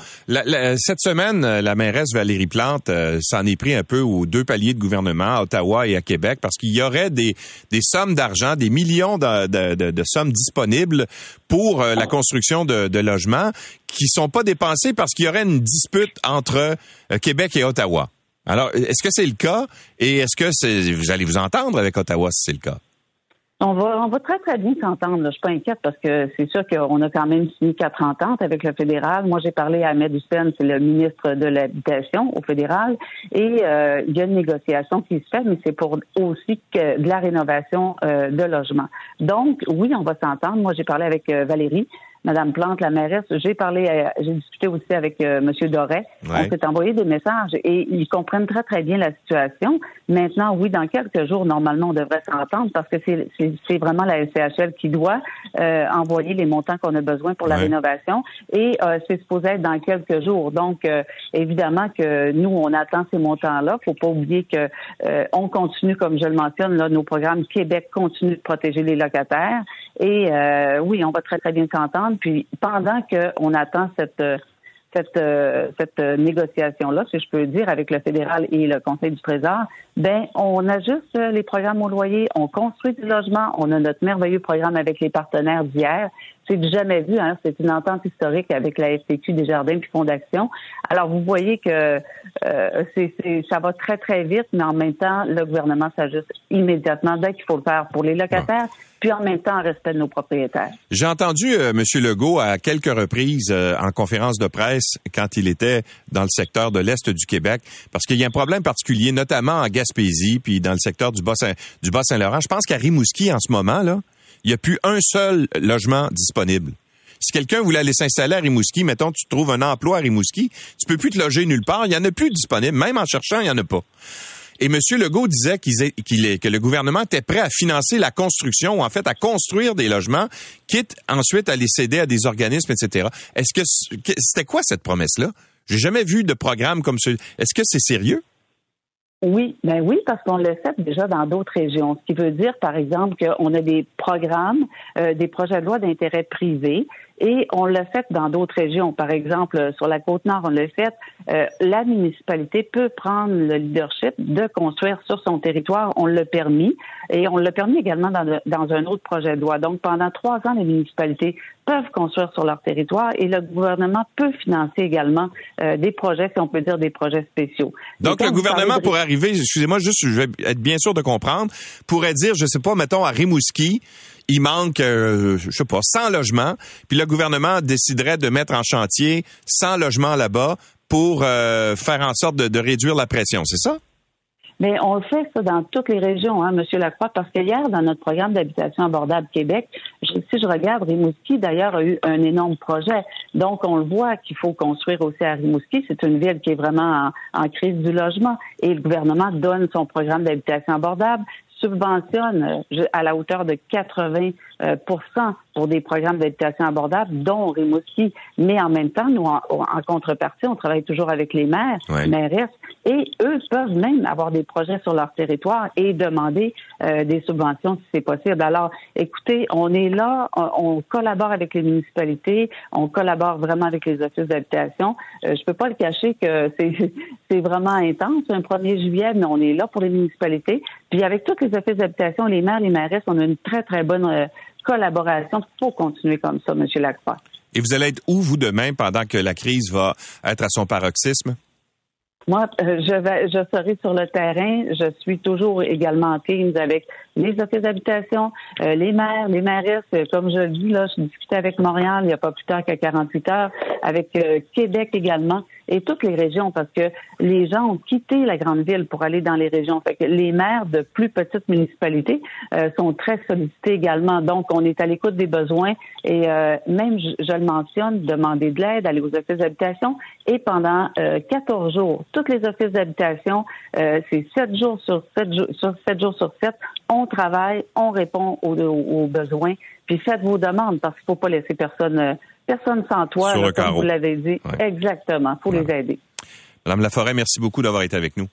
cette semaine, euh, la mairesse Valérie Plante euh, s'en est pris un peu aux deux paliers de gouvernement, à Ottawa et à Québec, parce qu'il y aurait des, des sommes d'argent, des millions de, de, de, sommes disponibles pour la construction de, de logements qui sont pas dépensés parce qu'il y aurait une dispute entre Québec et Ottawa. Alors, est-ce que c'est le cas? Et est-ce que vous allez vous entendre avec Ottawa si c'est le cas? On va, on va très, très bien s'entendre. Je suis pas inquiète parce que c'est sûr qu'on a quand même signé quatre ententes avec le fédéral. Moi, j'ai parlé à Ahmed Hussein, c'est le ministre de l'Habitation au fédéral, et euh, il y a une négociation qui se fait, mais c'est pour aussi que de la rénovation euh, de logements. Donc, oui, on va s'entendre. Moi, j'ai parlé avec euh, Valérie. Madame Plante, la mairesse. J'ai parlé, j'ai discuté aussi avec euh, Monsieur Doré. On s'est envoyé des messages et ils comprennent très très bien la situation. Maintenant, oui, dans quelques jours, normalement, on devrait s'entendre parce que c'est vraiment la SCHL qui doit euh, envoyer les montants qu'on a besoin pour la rénovation et euh, c'est supposé être dans quelques jours. Donc, euh, évidemment que nous, on attend ces montants-là. Faut pas oublier que on continue, comme je le mentionne, là, nos programmes Québec continuent de protéger les locataires et oui, on va très très bien s'entendre. Puis pendant qu'on attend cette cette, euh, cette euh, négociation-là, si je peux dire, avec le fédéral et le Conseil du Trésor, ben on ajuste les programmes au loyer, on construit du logement, on a notre merveilleux programme avec les partenaires d'hier. C'est jamais vu, hein, c'est une entente historique avec la FTQ des Jardins puis Fonds d'Action. Alors vous voyez que euh, c'est, ça va très très vite, mais en même temps, le gouvernement s'ajuste immédiatement dès qu'il faut le faire pour les locataires puis en même temps en respect de nos propriétaires. J'ai entendu euh, M. Legault à quelques reprises euh, en conférence de presse quand il était dans le secteur de l'Est du Québec, parce qu'il y a un problème particulier, notamment en Gaspésie, puis dans le secteur du Bas-Saint-Laurent. Je pense qu'à Rimouski, en ce moment, là, il n'y a plus un seul logement disponible. Si quelqu'un voulait aller s'installer à Rimouski, mettons, tu trouves un emploi à Rimouski, tu peux plus te loger nulle part. Il n'y en a plus disponible. Même en cherchant, il n'y en a pas. Et M. Legault disait qu'il que le gouvernement était prêt à financer la construction, ou en fait à construire des logements, quitte ensuite à les céder à des organismes, etc. Est-ce que c'était quoi cette promesse-là? J'ai jamais vu de programme comme ce. Est-ce que c'est sérieux? Oui, ben oui, parce qu'on le fait déjà dans d'autres régions. Ce qui veut dire, par exemple, qu'on a des programmes, euh, des projets de loi d'intérêt privé et on l'a fait dans d'autres régions. Par exemple, sur la côte nord, on l'a fait. Euh, la municipalité peut prendre le leadership de construire sur son territoire. On l'a permis. Et on l'a permis également dans, dans, un autre projet de loi. Donc, pendant trois ans, les municipalités peuvent construire sur leur territoire et le gouvernement peut financer également euh, des projets, si on peut dire des projets spéciaux. Donc, le gouvernement pourrait arriver, excusez-moi, juste, je vais être bien sûr de comprendre, pourrait dire, je sais pas, mettons, à Rimouski, il manque, euh, je sais pas, 100 logements, puis le gouvernement déciderait de mettre en chantier 100 logements là-bas pour euh, faire en sorte de, réduire la pression, c'est ça? Mais on le fait ça dans toutes les régions, hein, M. Lacroix, parce que hier, dans notre programme d'habitation abordable Québec, si je regarde, Rimouski, d'ailleurs, a eu un énorme projet. Donc, on le voit qu'il faut construire aussi à Rimouski. C'est une ville qui est vraiment en, en, crise du logement. Et le gouvernement donne son programme d'habitation abordable subventionne euh, à la hauteur de 80 euh, pour des programmes d'habitation abordable, dont Rimouski. Mais en même temps, nous, en, contrepartie, on travaille toujours avec les maires, maires, et eux peuvent même avoir des projets sur leur territoire et demander euh, des subventions si c'est possible. Alors, écoutez, on est là, on, collabore avec les municipalités, on collabore vraiment avec les offices d'habitation. Euh, je peux pas le cacher que c'est vraiment intense, un 1er juillet, mais on est là pour les municipalités. Puis avec tous les offices d'habitation, les maires, les maires, on a une très, très bonne euh, collaboration. Il faut continuer comme ça, M. Lacroix. Et vous allez être où, vous, demain, pendant que la crise va être à son paroxysme? Moi, euh, je vais, je serai sur le terrain. Je suis toujours également en Teams avec les offices d'habitation, euh, les maires, les mairesses. Comme je le dis, là, je discutais avec Montréal il n'y a pas plus tard qu'à 48 heures, avec Québec également et toutes les régions parce que les gens ont quitté la grande ville pour aller dans les régions. Fait que les maires de plus petites municipalités euh, sont très sollicités également. Donc, on est à l'écoute des besoins et euh, même, je, le mentionne, demander de l'aide, aller aux offices d'habitation et pendant euh, 14 jours, tous les offices d'habitation, euh, c'est 7 jours sur 7 jours sur 7 jours sur 7, on travaille, on répond aux, aux besoins. Puis faites vos demandes parce qu'il ne faut pas laisser personne personne sans toi, comme vous l'avez dit. Exactement, pour les aider. Madame Laforêt, merci beaucoup d'avoir été avec nous.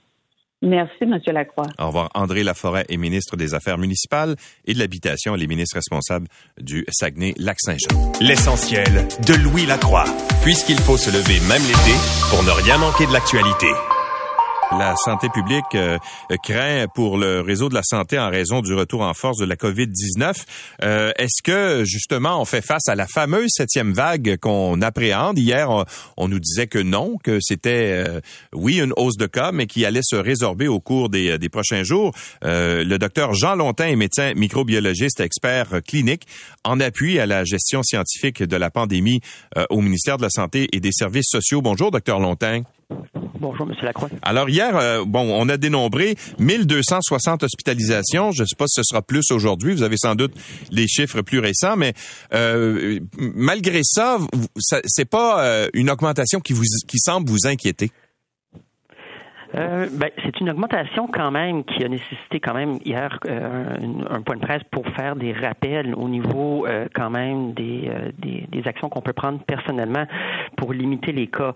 Merci, M. Lacroix. Au revoir. André Laforêt est ministre des Affaires municipales et de l'Habitation et les ministres responsables du Saguenay-Lac-Saint-Jean. L'essentiel de Louis Lacroix, puisqu'il faut se lever même l'été pour ne rien manquer de l'actualité. La santé publique euh, craint pour le réseau de la santé en raison du retour en force de la COVID-19. Euh, est-ce que justement on fait face à la fameuse septième vague qu'on appréhende? Hier, on, nous disait que non, que c'était euh, oui une hausse de cas, mais qui allait se résorber au cours des, des prochains jours. le docteur Jean Longtin est médecin microbiologiste, expert clinique, en appui à la gestion scientifique de la pandémie au ministère de la Santé et des Services sociaux. Bonjour, docteur Longtin. Bonjour, Monsieur Lacroix. Alors hier, euh, bon, on a dénombré 1260 hospitalisations. Je ne sais pas si ce sera plus aujourd'hui. Vous avez sans doute les chiffres plus récents, mais euh, malgré ça, ça c'est pas euh, une augmentation qui vous qui semble vous inquiéter. Euh, ben, c'est une augmentation quand même qui a nécessité quand même hier euh, un, point de presse pour faire des rappels au niveau euh, quand même des, des, des actions qu'on peut prendre personnellement pour limiter les cas.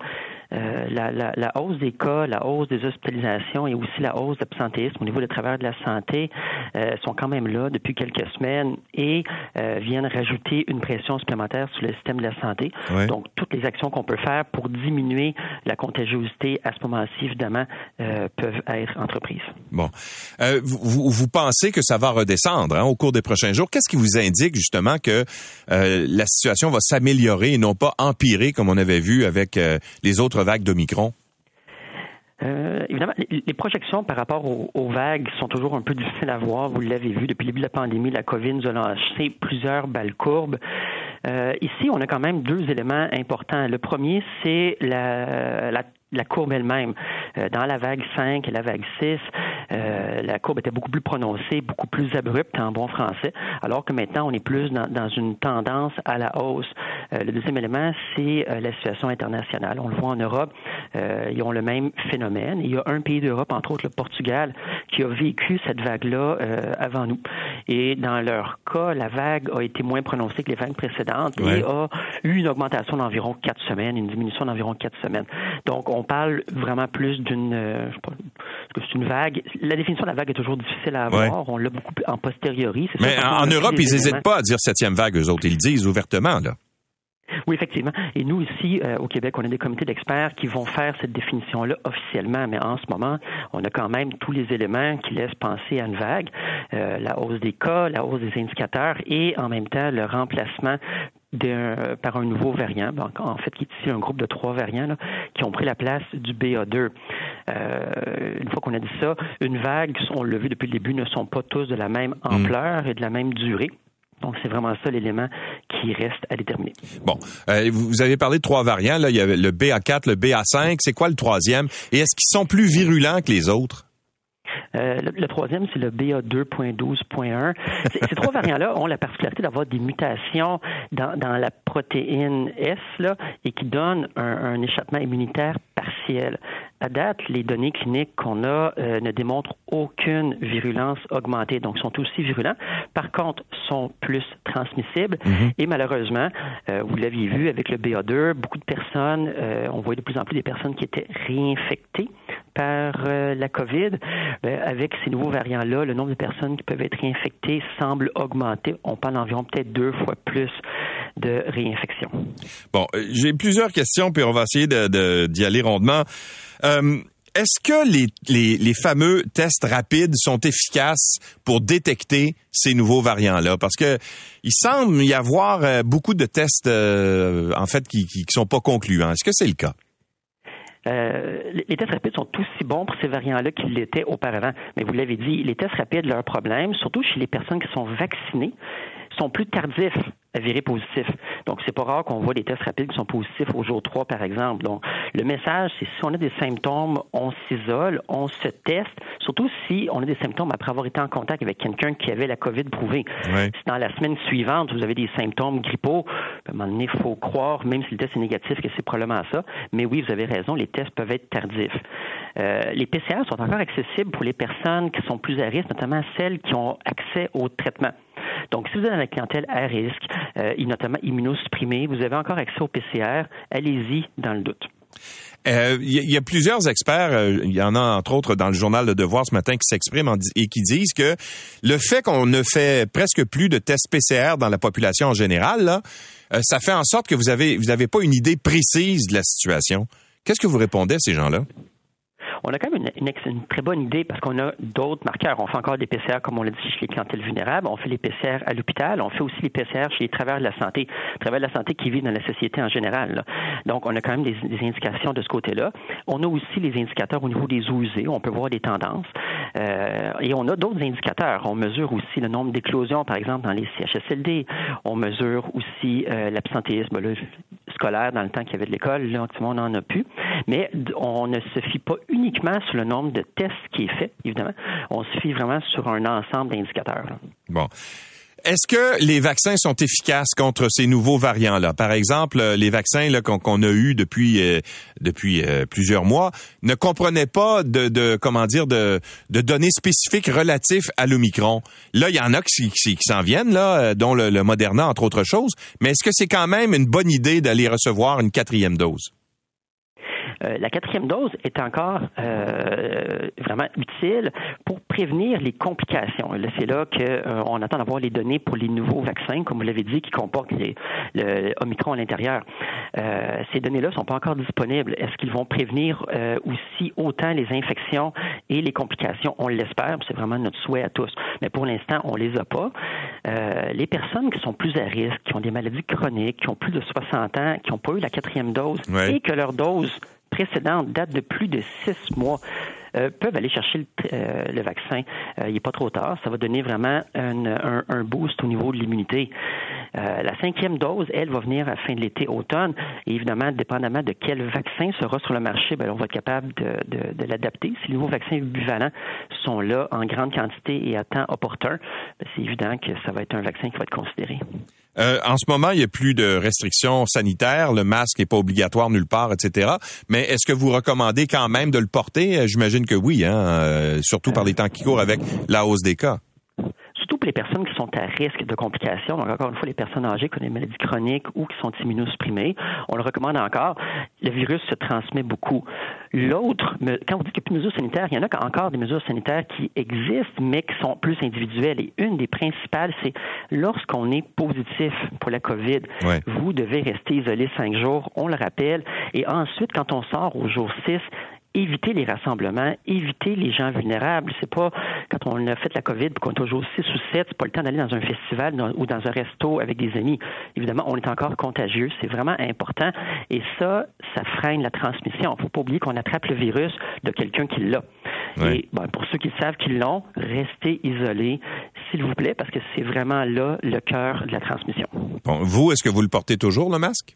Euh, la, la, la, hausse des cas, la hausse des hospitalisations et aussi la hausse de l'absentéisme au niveau des travailleurs de la santé euh, sont quand même là depuis quelques semaines et euh, viennent rajouter une pression supplémentaire sur le système de la santé. Donc, toutes les actions qu'on peut faire pour diminuer la contagiosité à ce moment-ci, évidemment, peuvent être entreprises. Bon. Vous, vous, pensez que ça va redescendre hein, au cours des prochains jours? Qu'est-ce qui vous indique justement que la situation va s'améliorer et non pas empirer comme on avait vu avec les autres vague d'Omicron? Euh, évidemment, les, projections par rapport aux, vagues sont toujours un peu difficiles à voir. Vous l'avez vu depuis le début de la pandémie, la COVID nous a lancé plusieurs balles courbes. Euh, ici, on a quand même deux éléments importants. Le premier, c'est la la courbe elle-même. Euh, dans la vague 5 et la vague 6, euh, la courbe était beaucoup plus prononcée, beaucoup plus abrupte en bon français, alors que maintenant, on est plus dans, dans une tendance à la hausse. Euh, le deuxième élément, c'est la situation internationale. On le voit en Europe, ils ont le même phénomène. Il y a un pays d'Europe, entre autres le Portugal, qui a vécu cette vague-là avant nous. Et dans leur cas, la vague a été moins prononcée que les vagues précédentes et a eu une augmentation d'environ quatre semaines, une diminution d'environ quatre semaines. Donc, on parle vraiment plus d'une, euh, c'est une vague. La définition de la vague est toujours difficile à avoir. On l'a beaucoup en posteriori. Mais en, Europe, ils n'hésitent pas à dire septième vague, eux autres. Ils le disent ouvertement, là. Oui, effectivement. Et nous, ici, euh, au Québec, on a des comités d'experts qui vont faire cette définition-là officiellement, mais en ce moment, on a quand même tous les éléments qui laissent penser à une vague, euh, la hausse des cas, la hausse des indicateurs et en même temps le remplacement par un nouveau variant, en fait, qui est ici un groupe de trois variants qui ont pris la place du BA2. Euh, une fois qu'on a dit ça, une vague, on l'a vu depuis le début, ne sont pas tous de la même mm. ampleur et de la même durée. Donc, c'est vraiment ça l'élément qui reste à déterminer. Bon, euh, vous avez parlé de trois variants. Là. Il y avait le BA4, le BA5. C'est quoi le troisième? Et est-ce qu'ils sont plus virulents que les autres? Euh, le, troisième, c'est le BA2.12.1. Ces trois variants-là ont la particularité d'avoir des mutations dans, dans, la protéine S là, et qui donnent un, un échappement immunitaire partiel. À date, les données cliniques qu'on a euh, ne démontrent aucune virulence augmentée, donc sont aussi virulents. Par contre, sont plus transmissibles mhm. et malheureusement, euh, vous l'aviez vu avec le BA2, beaucoup de personnes, on voit de plus en plus des personnes qui étaient réinfectées par la COVID. Ben, avec ces nouveaux variants-là, le nombre de personnes qui peuvent être réinfectées semble augmenter. On parle d'environ peut-être deux fois plus de réinfections. Bon, euh, j'ai plusieurs questions, puis on va essayer d'y de, aller rondement. Euh, est-ce que les, les, fameux tests rapides sont efficaces pour détecter ces nouveaux variants-là? Parce que il semble y avoir euh, beaucoup de tests, en fait, qui, qui sont pas concluants. Est-ce que c'est le cas? Euh, les tests rapides sont aussi bons pour ces variants-là qu'ils l'étaient auparavant. Mais vous l'avez dit, les tests rapides, leur problème, surtout chez les personnes qui sont vaccinées, sont plus tardifs virer positif. Donc, c'est pas rare qu'on voit des tests rapides qui sont positifs au jour 3, par exemple. Donc, le message, c'est si on a des symptômes, on s'isole, on se teste, surtout si on a des symptômes après avoir été en contact avec quelqu'un qui avait la COVID prouvée. Si dans la semaine suivante, vous avez des symptômes grippaux, à un moment donné, il faut croire, même si le test est négatif, que c'est probablement ça. Mais oui, vous avez raison, les tests peuvent être tardifs. Euh, les PCR sont encore accessibles pour les personnes qui sont plus à risque, notamment celles qui ont accès au traitement. Donc, si vous êtes dans la clientèle à risque, euh, notamment immunosupprimée, vous avez encore accès au PCR, allez-y dans le doute. Il euh, y, a plusieurs experts, euh, il y en a entre autres dans le journal Le Devoir ce matin qui s'expriment et qui disent que le fait qu'on ne fait presque plus de tests PCR dans la population en général, euh, ça fait en sorte que vous avez vous avez pas une idée précise de la situation. Qu'est-ce que vous répondez à ces gens-là? On a quand même une, une, très bonne idée parce qu'on a d'autres marqueurs. On fait encore des PCR, comme on l'a dit, chez les clientèles vulnérables. On fait les PCR à l'hôpital. On fait aussi les PCR chez les travailleurs de la santé, travailleurs de la santé qui vivent dans la société en général. Donc, on a quand même des, indications de ce côté-là. On a aussi les indicateurs au niveau des eaux usées. On peut voir des tendances. Euh, et on a d'autres indicateurs. On mesure aussi le nombre d'éclosions, par exemple, dans les CHSLD. On mesure aussi euh, l'absentéisme scolaire dans le temps qu'il y avait de l'école. Là, monde n'en a plus. Mais on ne se fie pas uniquement sur le nombre de tests qui est fait, évidemment. On se fie vraiment sur un ensemble d'indicateurs. Bon. Est-ce que les vaccins sont efficaces contre ces nouveaux variants-là? Par exemple, euh, les vaccins qu'on a eus depuis euh, depuis euh, plusieurs mois ne comprenaient pas de, comment dire de, données spécifiques relatives à l'Omicron. Là, il y en a qui, qui, s'en viennent, dont le, le Moderna, entre autres choses. Mais est-ce que c'est quand même une bonne idée d'aller recevoir une quatrième dose? Euh, la quatrième dose est encore euh, vraiment utile pour prévenir les complications. C'est là qu'on euh, attend d'avoir les données pour les nouveaux vaccins, comme vous l'avez dit, qui comportent les, le Omicron à l'intérieur. ces données-là ne sont pas encore disponibles. Est-ce qu'ils vont prévenir aussi autant les infections et les complications? On l'espère, c'est vraiment notre souhait à tous. Mais pour l'instant, on les a pas. les personnes qui sont plus à risque, qui ont des maladies chroniques, qui ont plus de 60 ans, qui n'ont pas eu la quatrième dose et que leur dose précédente date de plus de six mois. Euh, peuvent aller chercher le, euh, vaccin. Euh, il n'est pas trop tard. Ça va donner vraiment un, boost au niveau de l'immunité. la cinquième dose, elle, va venir à la fin de l'été, automne. Et évidemment, dépendamment de quel vaccin sera sur le marché, ben, on va être capable de, l'adapter. Si les nouveaux vaccins bivalents sont là en grande quantité et à temps opportun, ben, c'est évident que ça va être un vaccin qui va être considéré. Euh, en ce moment, il n'y a plus de restrictions sanitaires, le masque n'est pas obligatoire nulle part, etc. Mais est-ce que vous recommandez quand même de le porter? Euh, j'imagine que oui, hein, euh, surtout par les temps qui courent avec la hausse des cas surtout pour les personnes qui sont à risque de complications, donc encore une fois, les personnes âgées qui ont des maladies chroniques ou qui sont immunosupprimées, on le recommande encore. Le virus se transmet beaucoup. L'autre, quand vous dites qu'il n'y a plus de mesures sanitaires, il y en a encore des mesures sanitaires qui existent, mais qui sont plus individuelles. Et une des principales, c'est lorsqu'on est positif pour la COVID, vous devez rester isolé cinq jours, on le rappelle. Et ensuite, quand on sort au jour 6, éviter les rassemblements, éviter les gens vulnérables. C'est pas quand on a fait la COVID, qu'on est toujours 6 ou 7, c'est pas le temps d'aller dans un festival ou dans un resto avec des amis. Évidemment, on est encore contagieux, c'est vraiment important. Et ça, ça freine la transmission. Il faut pas oublier qu'on attrape le virus de quelqu'un qui l'a. Et ben, pour ceux qui savent qu'ils l'ont, restez isolés, s'il vous plaît, parce que c'est vraiment là le cœur de la transmission. Bon, vous, est-ce que vous le portez toujours, le masque?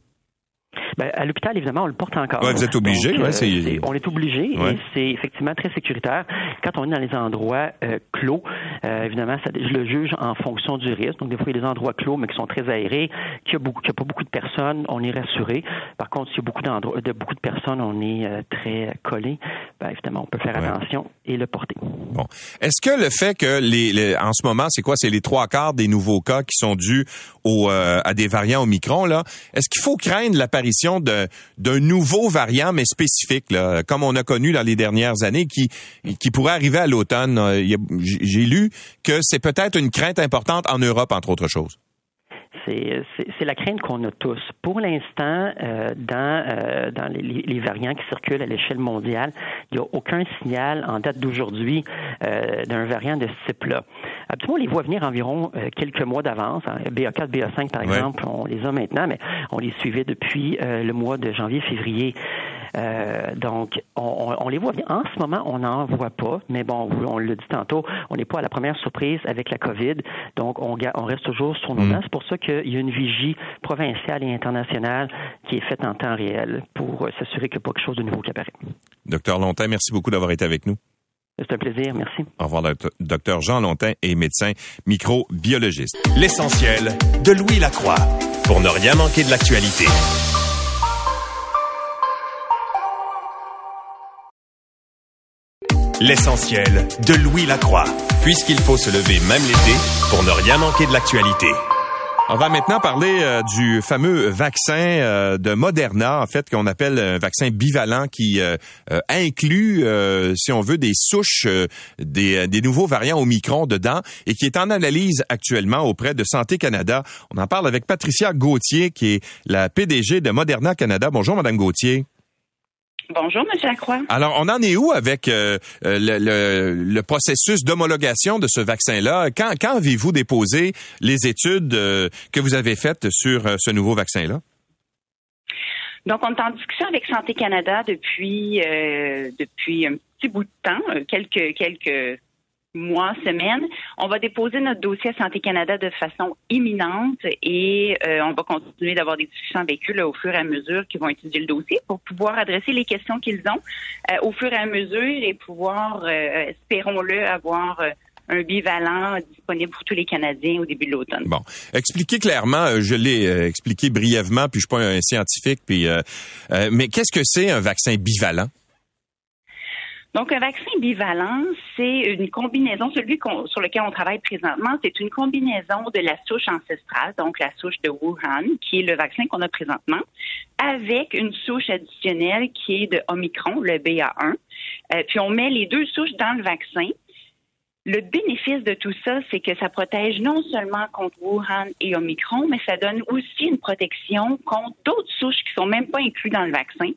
Ben, à l'hôpital, évidemment, on le porte encore. vous êtes obligé, ouais, euh, On est obligé et c'est effectivement très sécuritaire. Quand on est dans les endroits euh, clos, euh, évidemment, ça, je le juge en fonction du risque. Donc, des fois, il y a des endroits clos, mais qui sont très aérés, qu'il n'y a, beaucoup, a pas beaucoup de personnes, on est rassuré. Par contre, s'il y a beaucoup, de beaucoup de personnes, on est très collé. Ben, évidemment, on peut faire attention et le porter. Bon. Est-ce que le fait que les, en ce moment, c'est quoi? C'est les trois quarts des nouveaux cas qui sont dus au, à des variants Omicron, là. Est-ce qu'il faut craindre l'apparition d'un nouveau variant, mais spécifique, comme on a connu dans les dernières années, qui, qui pourrait arriver à l'automne. Euh, j'ai lu que c'est peut-être une crainte importante en Europe, entre autres choses. C'est la crainte qu'on a tous. Pour l'instant, euh, dans, euh, dans les, variants qui circulent à l'échelle mondiale, il n'y a aucun signal en date d'aujourd'hui d'un variant de ce type-là. Absolument, on les voit venir environ euh, quelques mois d'avance. BA4, BA5, par exemple, on les a maintenant, mais on les suivait depuis euh, le mois de janvier-février. Euh, donc, on, les voit venir. En ce moment, on n'en voit pas, mais bon, on l'a dit tantôt, on n'est pas à la première surprise avec la COVID, donc on, on reste toujours sur nos mm. C'est pour ça qu'il y a une vigie provinciale et internationale qui est faite en temps réel pour s'assurer qu'il n'y a pas quelque chose de nouveau qui apparaît. Docteur Longtemps, merci beaucoup d'avoir été avec nous. C'est un plaisir, merci. Au revoir, docteur Jean Lontin est médecin microbiologiste. L'essentiel de Louis Lacroix pour ne rien manquer de l'actualité. L'essentiel de Louis Lacroix, puisqu'il faut se lever même l'été pour ne rien manquer de l'actualité. On va maintenant parler euh, du fameux vaccin euh, de Moderna, en fait, qu'on appelle un vaccin bivalent qui euh, inclut, si on veut, des souches des, nouveaux variants Omicron dedans et qui est en analyse actuellement auprès de Santé Canada. On en parle avec Patricia Gauthier, qui est la PDG de Moderna Canada. Bonjour, Madame Gauthier. Bonjour, M. Lacroix. Alors, on en est où avec euh, euh, le, processus d'homologation de ce vaccin-là? Quand, quand avez-vous déposé les études euh, que vous avez faites sur ce nouveau vaccin-là? Donc, on est en discussion avec Santé Canada depuis depuis un petit bout de temps, quelques quelques mois, semaines. On va déposer notre dossier à Santé Canada de façon imminente et euh, on va continuer d'avoir des discussions avec eux au fur et à mesure qu'ils vont étudier le dossier pour pouvoir adresser les questions qu'ils ont euh, au fur et à mesure et pouvoir, euh, espérons-le, avoir un bivalent disponible pour tous les Canadiens au début de l'automne. Bon, expliquez clairement, je l'ai expliqué brièvement, puis je suis pas un scientifique, puis mais qu'est-ce que c'est un vaccin bivalent? Donc, un vaccin bivalent, c'est une combinaison, celui sur lequel on travaille présentement, c'est une combinaison de la souche ancestrale, donc la souche de Wuhan, qui est le vaccin qu'on a présentement, avec une souche additionnelle qui est de Omicron, le BA1. Euh, puis on met les deux souches dans le vaccin le bénéfice de tout ça, c'est que ça protège non seulement contre Wuhan et Omicron, mais ça donne aussi une protection contre d'autres souches qui sont même pas incluses dans le vaccin.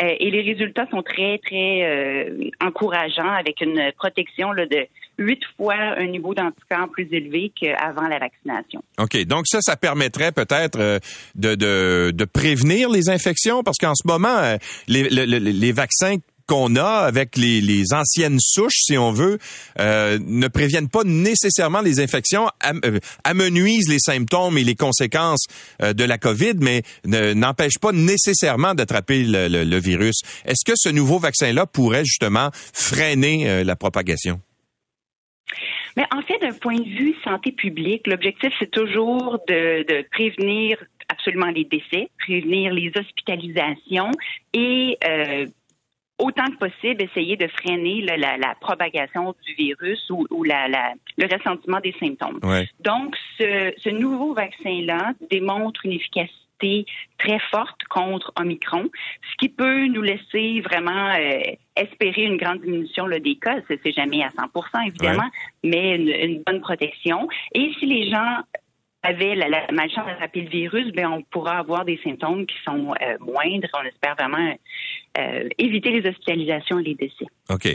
Euh, et les résultats sont très, très euh, encourageants avec une protection là, de huit fois un niveau d'anticorps plus élevé qu'avant la vaccination. OK. Donc ça, ça permettrait peut-être euh, de, de, de, prévenir les infections parce qu'en ce moment, les, les, les vaccins qu'on a avec les, anciennes souches, si on veut, euh, ne préviennent pas nécessairement les infections, euh, amenuisent les symptômes et les conséquences euh, de la COVID, mais n'empêchent pas nécessairement d'attraper le, virus. Est-ce que ce nouveau vaccin-là pourrait justement freiner la propagation? Mais en fait, d'un point de vue santé publique, l'objectif, c'est toujours de, prévenir absolument les décès, prévenir les hospitalisations et euh, autant que possible essayer de freiner la, propagation du virus ou, le ressentiment des symptômes. Donc, ce, nouveau vaccin-là démontre une efficacité très forte contre Omicron, ce qui peut nous laisser vraiment euh, espérer une grande diminution des cas. C'est jamais à 100 évidemment, mais une, bonne protection. Et si les gens avaient la, la malchance d'attraper le virus, ben on pourra avoir des symptômes qui sont euh, moindres. On espère vraiment euh, éviter les hospitalisations et les décès. OK.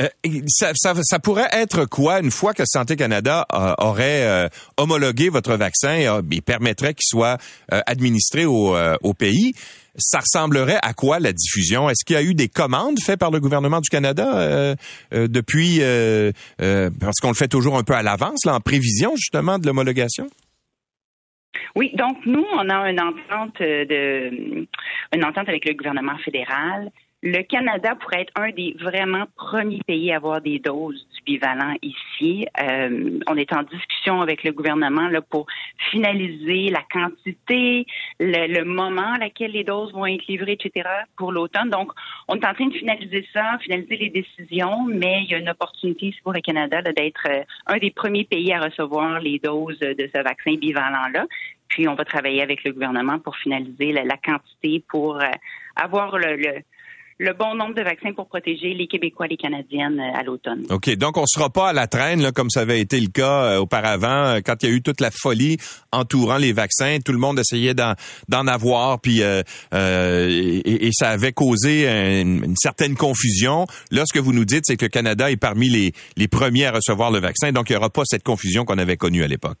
Euh, ça, ça, ça, pourrait être quoi une fois que Santé Canada euh, aurait homologué votre vaccin et permettrait qu'il soit administré au, au pays? ça ressemblerait à quoi la diffusion? Est-ce qu'il y a eu des commandes faites par le gouvernement du Canada depuis parce qu'on le fait toujours un peu à l'avance, en prévision justement de l'homologation? Oui, donc nous, on a une entente de une entente avec le gouvernement fédéral. Le Canada pourrait être un des vraiment premiers pays à avoir des doses du bivalent ici. Euh, on est en discussion avec le gouvernement là, pour finaliser la quantité, le, moment à laquelle les doses vont être livrées, etc. pour l'automne. Donc, on est en train de finaliser ça, finaliser les décisions, mais il y a une opportunité pour le Canada d'être euh, un des premiers pays à recevoir les doses de ce vaccin bivalent-là. Puis on va travailler avec le gouvernement pour finaliser la, quantité pour euh, avoir le, le, bon nombre de vaccins pour protéger les Québécois les Canadiennes euh, à l'automne. OK, donc on ne sera pas à la traîne là, comme ça avait été le cas euh, auparavant quand il y a eu toute la folie entourant les vaccins, tout le monde essayait d'en avoir puis et, ça avait causé une, certaine confusion. Là ce que vous nous dites c'est que le Canada est parmi les les premiers à recevoir le vaccin, donc il n'y aura pas cette confusion qu'on avait connue à l'époque.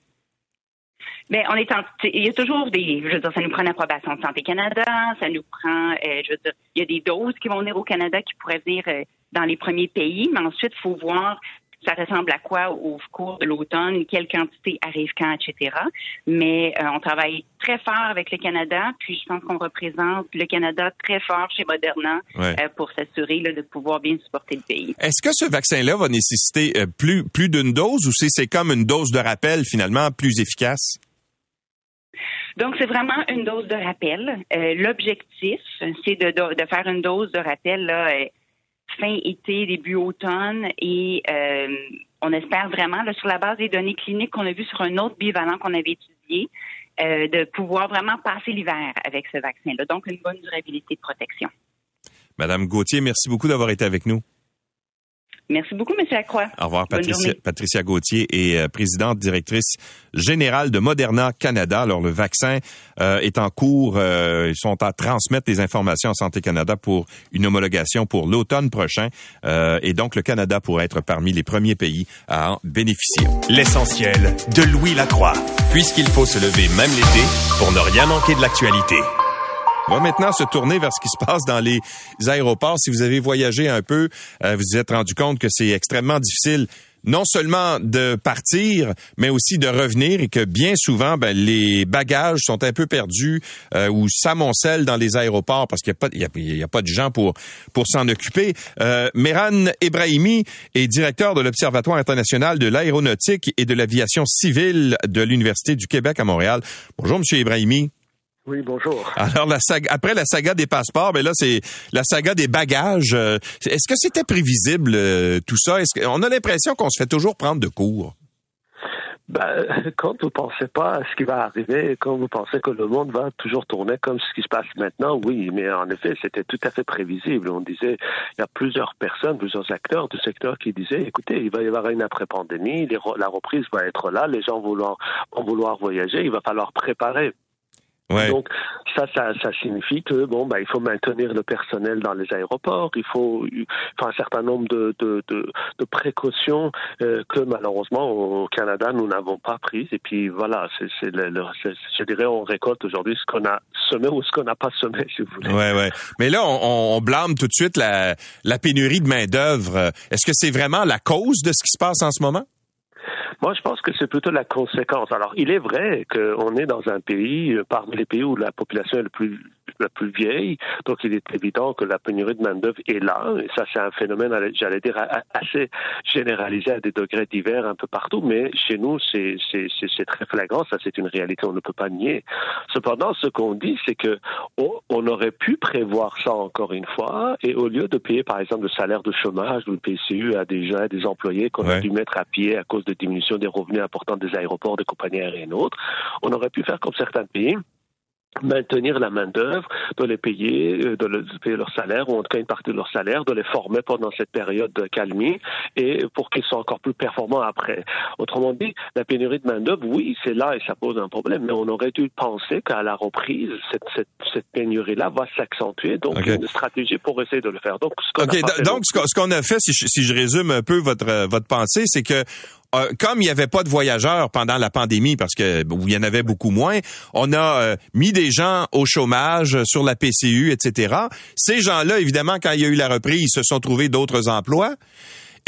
Mais on est en, il y a toujours des, je veux dire, ça nous prend l'approbation de Santé Canada, ça nous prend, euh, je veux dire, il y a des doses qui vont venir au Canada qui pourraient venir euh, dans les premiers pays, mais ensuite, il faut voir ça ressemble à quoi au cours de l'automne, quelle quantité arrive quand, etc. Mais euh, on travaille très fort avec le Canada, puis je pense qu'on représente le Canada très fort chez Moderna pour s'assurer de pouvoir bien supporter le pays. Est-ce que ce vaccin-là va nécessiter plus, plus d'une dose ou c'est comme une dose de rappel finalement plus efficace? Donc, c'est vraiment une dose de rappel. Euh, l'objectif, c'est de, faire une dose de rappel euh, fin été, début automne, et euh, on espère vraiment, sur la base des données cliniques qu'on a vues sur un autre bivalent qu'on avait étudié, de pouvoir vraiment passer l'hiver avec ce vaccin-là. Donc, une bonne durabilité de protection. Madame Gauthier, merci beaucoup d'avoir été avec nous. Merci beaucoup, M. Lacroix. Au revoir, Patricia, Patricia Gauthier est euh, présidente directrice générale de Moderna Canada. Alors, le vaccin euh, est en cours. Euh, ils sont à transmettre les informations à Santé Canada pour une homologation pour l'automne prochain. et donc, le Canada pourrait être parmi les premiers pays à en bénéficier. L'essentiel de Louis Lacroix, puisqu'il faut se lever même l'été pour ne rien manquer de l'actualité. On va maintenant se tourner vers ce qui se passe dans les aéroports. Si vous avez voyagé un peu, euh, vous vous êtes rendu compte que c'est extrêmement difficile non seulement de partir, mais aussi de revenir et que bien souvent, ben, les bagages sont un peu perdus euh, ou s'amoncellent dans les aéroports parce qu'il n'y a, a, pas de gens pour, pour s'en occuper. Euh, Meran Ebrahimi est directeur de l'Observatoire international de l'aéronautique et de l'aviation civile de l'Université du Québec à Montréal. Bonjour, Monsieur Ebrahimi. Oui, bonjour. Alors, la saga, après la saga des passeports, mais ben là, c'est la saga des bagages. Euh, est-ce que c'était prévisible, euh, tout ça? Est-ce qu'on a l'impression qu'on se fait toujours prendre de court? Ben, quand vous pensez pas à ce qui va arriver, quand vous pensez que le monde va toujours tourner comme ce qui se passe maintenant, oui, mais en effet, c'était tout à fait prévisible. On disait, il y a plusieurs personnes, plusieurs acteurs du secteur qui disaient, écoutez, il va y avoir une après-pandémie, la reprise va être là, les gens vont vouloir voyager, il va falloir préparer donc ça, ça, ça, signifie que bon, bah, il faut maintenir le personnel dans les aéroports, il faut, enfin, un certain nombre de, de, de, de précautions euh, que malheureusement au Canada nous n'avons pas prises. Et puis voilà, c'est, je dirais, on récolte aujourd'hui ce qu'on a semé ou ce qu'on n'a pas semé, si vous voulez. Ouais, ouais. Mais là, on, on blâme tout de suite la, la pénurie de main d'œuvre. Est-ce que c'est vraiment la cause de ce qui se passe en ce moment? Moi, je pense que c'est plutôt la conséquence. Alors, il est vrai qu'on est dans un pays, euh, parmi les pays où la population est le plus la plus vieille. Donc, il est évident que la pénurie de main-d'œuvre est là. Et ça, c'est un phénomène, j'allais dire, assez généralisé à des degrés divers un peu partout. Mais chez nous, c'est très flagrant. Ça, c'est une réalité. On ne peut pas nier. Cependant, ce qu'on dit, c'est que on, aurait pu prévoir ça encore une fois. Et au lieu de payer, par exemple, le salaire de chômage ou le PCU à des gens, à des employés qu'on a dû mettre à pied à cause de diminution des revenus importants des aéroports, des compagnies aériennes et autres, on aurait pu faire comme certains pays maintenir la main-d'œuvre, de les payer, euh, de, payer leur salaire, ou en tout cas une partie de leur salaire, de les former pendant cette période de calmie, et pour qu'ils soient encore plus performants après. Autrement dit, la pénurie de main-d'œuvre, oui, c'est là et ça pose un problème, mais on aurait dû penser qu'à la reprise, cette, cette, cette pénurie-là va s'accentuer, donc une stratégie pour essayer de le faire. Donc, ce donc ce qu'on a fait, si je, si je résume un peu votre, votre pensée, c'est que euh, comme il n'y avait pas de voyageurs pendant la pandémie, parce que il y en avait beaucoup moins, on a euh, mis des gens au chômage sur la PCU, etc. Ces gens-là, évidemment, quand il y a eu la reprise, ils se sont trouvés d'autres emplois.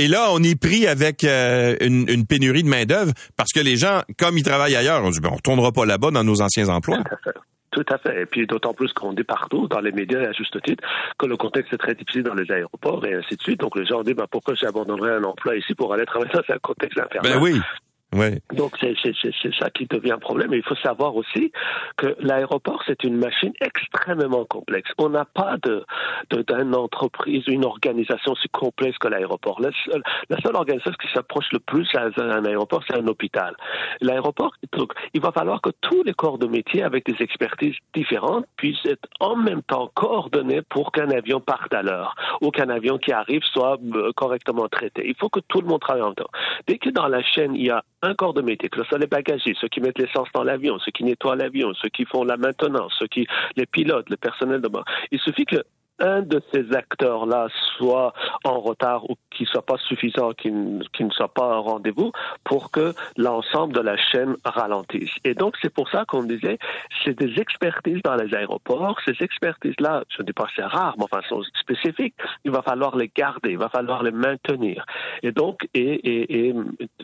Et là, on est pris avec euh, une, pénurie de main-d'œuvre parce que les gens, comme ils travaillent ailleurs, on dit ben, on retournera pas là-bas dans nos anciens emplois. Tout à fait. Et puis d'autant plus qu'on dit partout, dans les médias, à juste titre, que le contexte est très difficile dans les aéroports et ainsi de suite. Donc les gens disent, ben, pourquoi j'abandonnerais un emploi ici pour aller travailler dans un contexte infernal? Ben. Donc c'est ça qui devient un problème. Il faut savoir aussi que l'aéroport c'est une machine extrêmement complexe. On n'a pas de d'une entreprise, une organisation aussi complexe que l'aéroport. La, seule organisation qui s'approche le plus à un aéroport, c'est un hôpital. L'aéroport, donc il va falloir que tous les corps de métier avec des expertises différentes puissent être en même temps coordonnés pour qu'un avion parte à l'heure ou qu'un avion qui arrive soit euh, correctement traité. Il faut que tout le monde travaille en temps. Dès que dans la chaîne il y a un corps de métier, que ce soit les bagagiers, ceux qui mettent l'essence dans l'avion, ceux qui nettoient l'avion, ceux qui font la maintenance, ceux qui, les pilotes, le personnel de bord. Il suffit que un de ces acteurs-là soit en retard ou qu'il soit pas suffisant, qu'il ne soit pas au rendez-vous pour que l'ensemble de la chaîne ralentisse. Et donc, c'est pour ça qu'on disait, c'est des expertises dans les aéroports. Ces expertises-là, je ne dis pas c'est rare, mais enfin, sont spécifiques. Il va falloir les garder, il va falloir les maintenir. Et donc, et, et, et,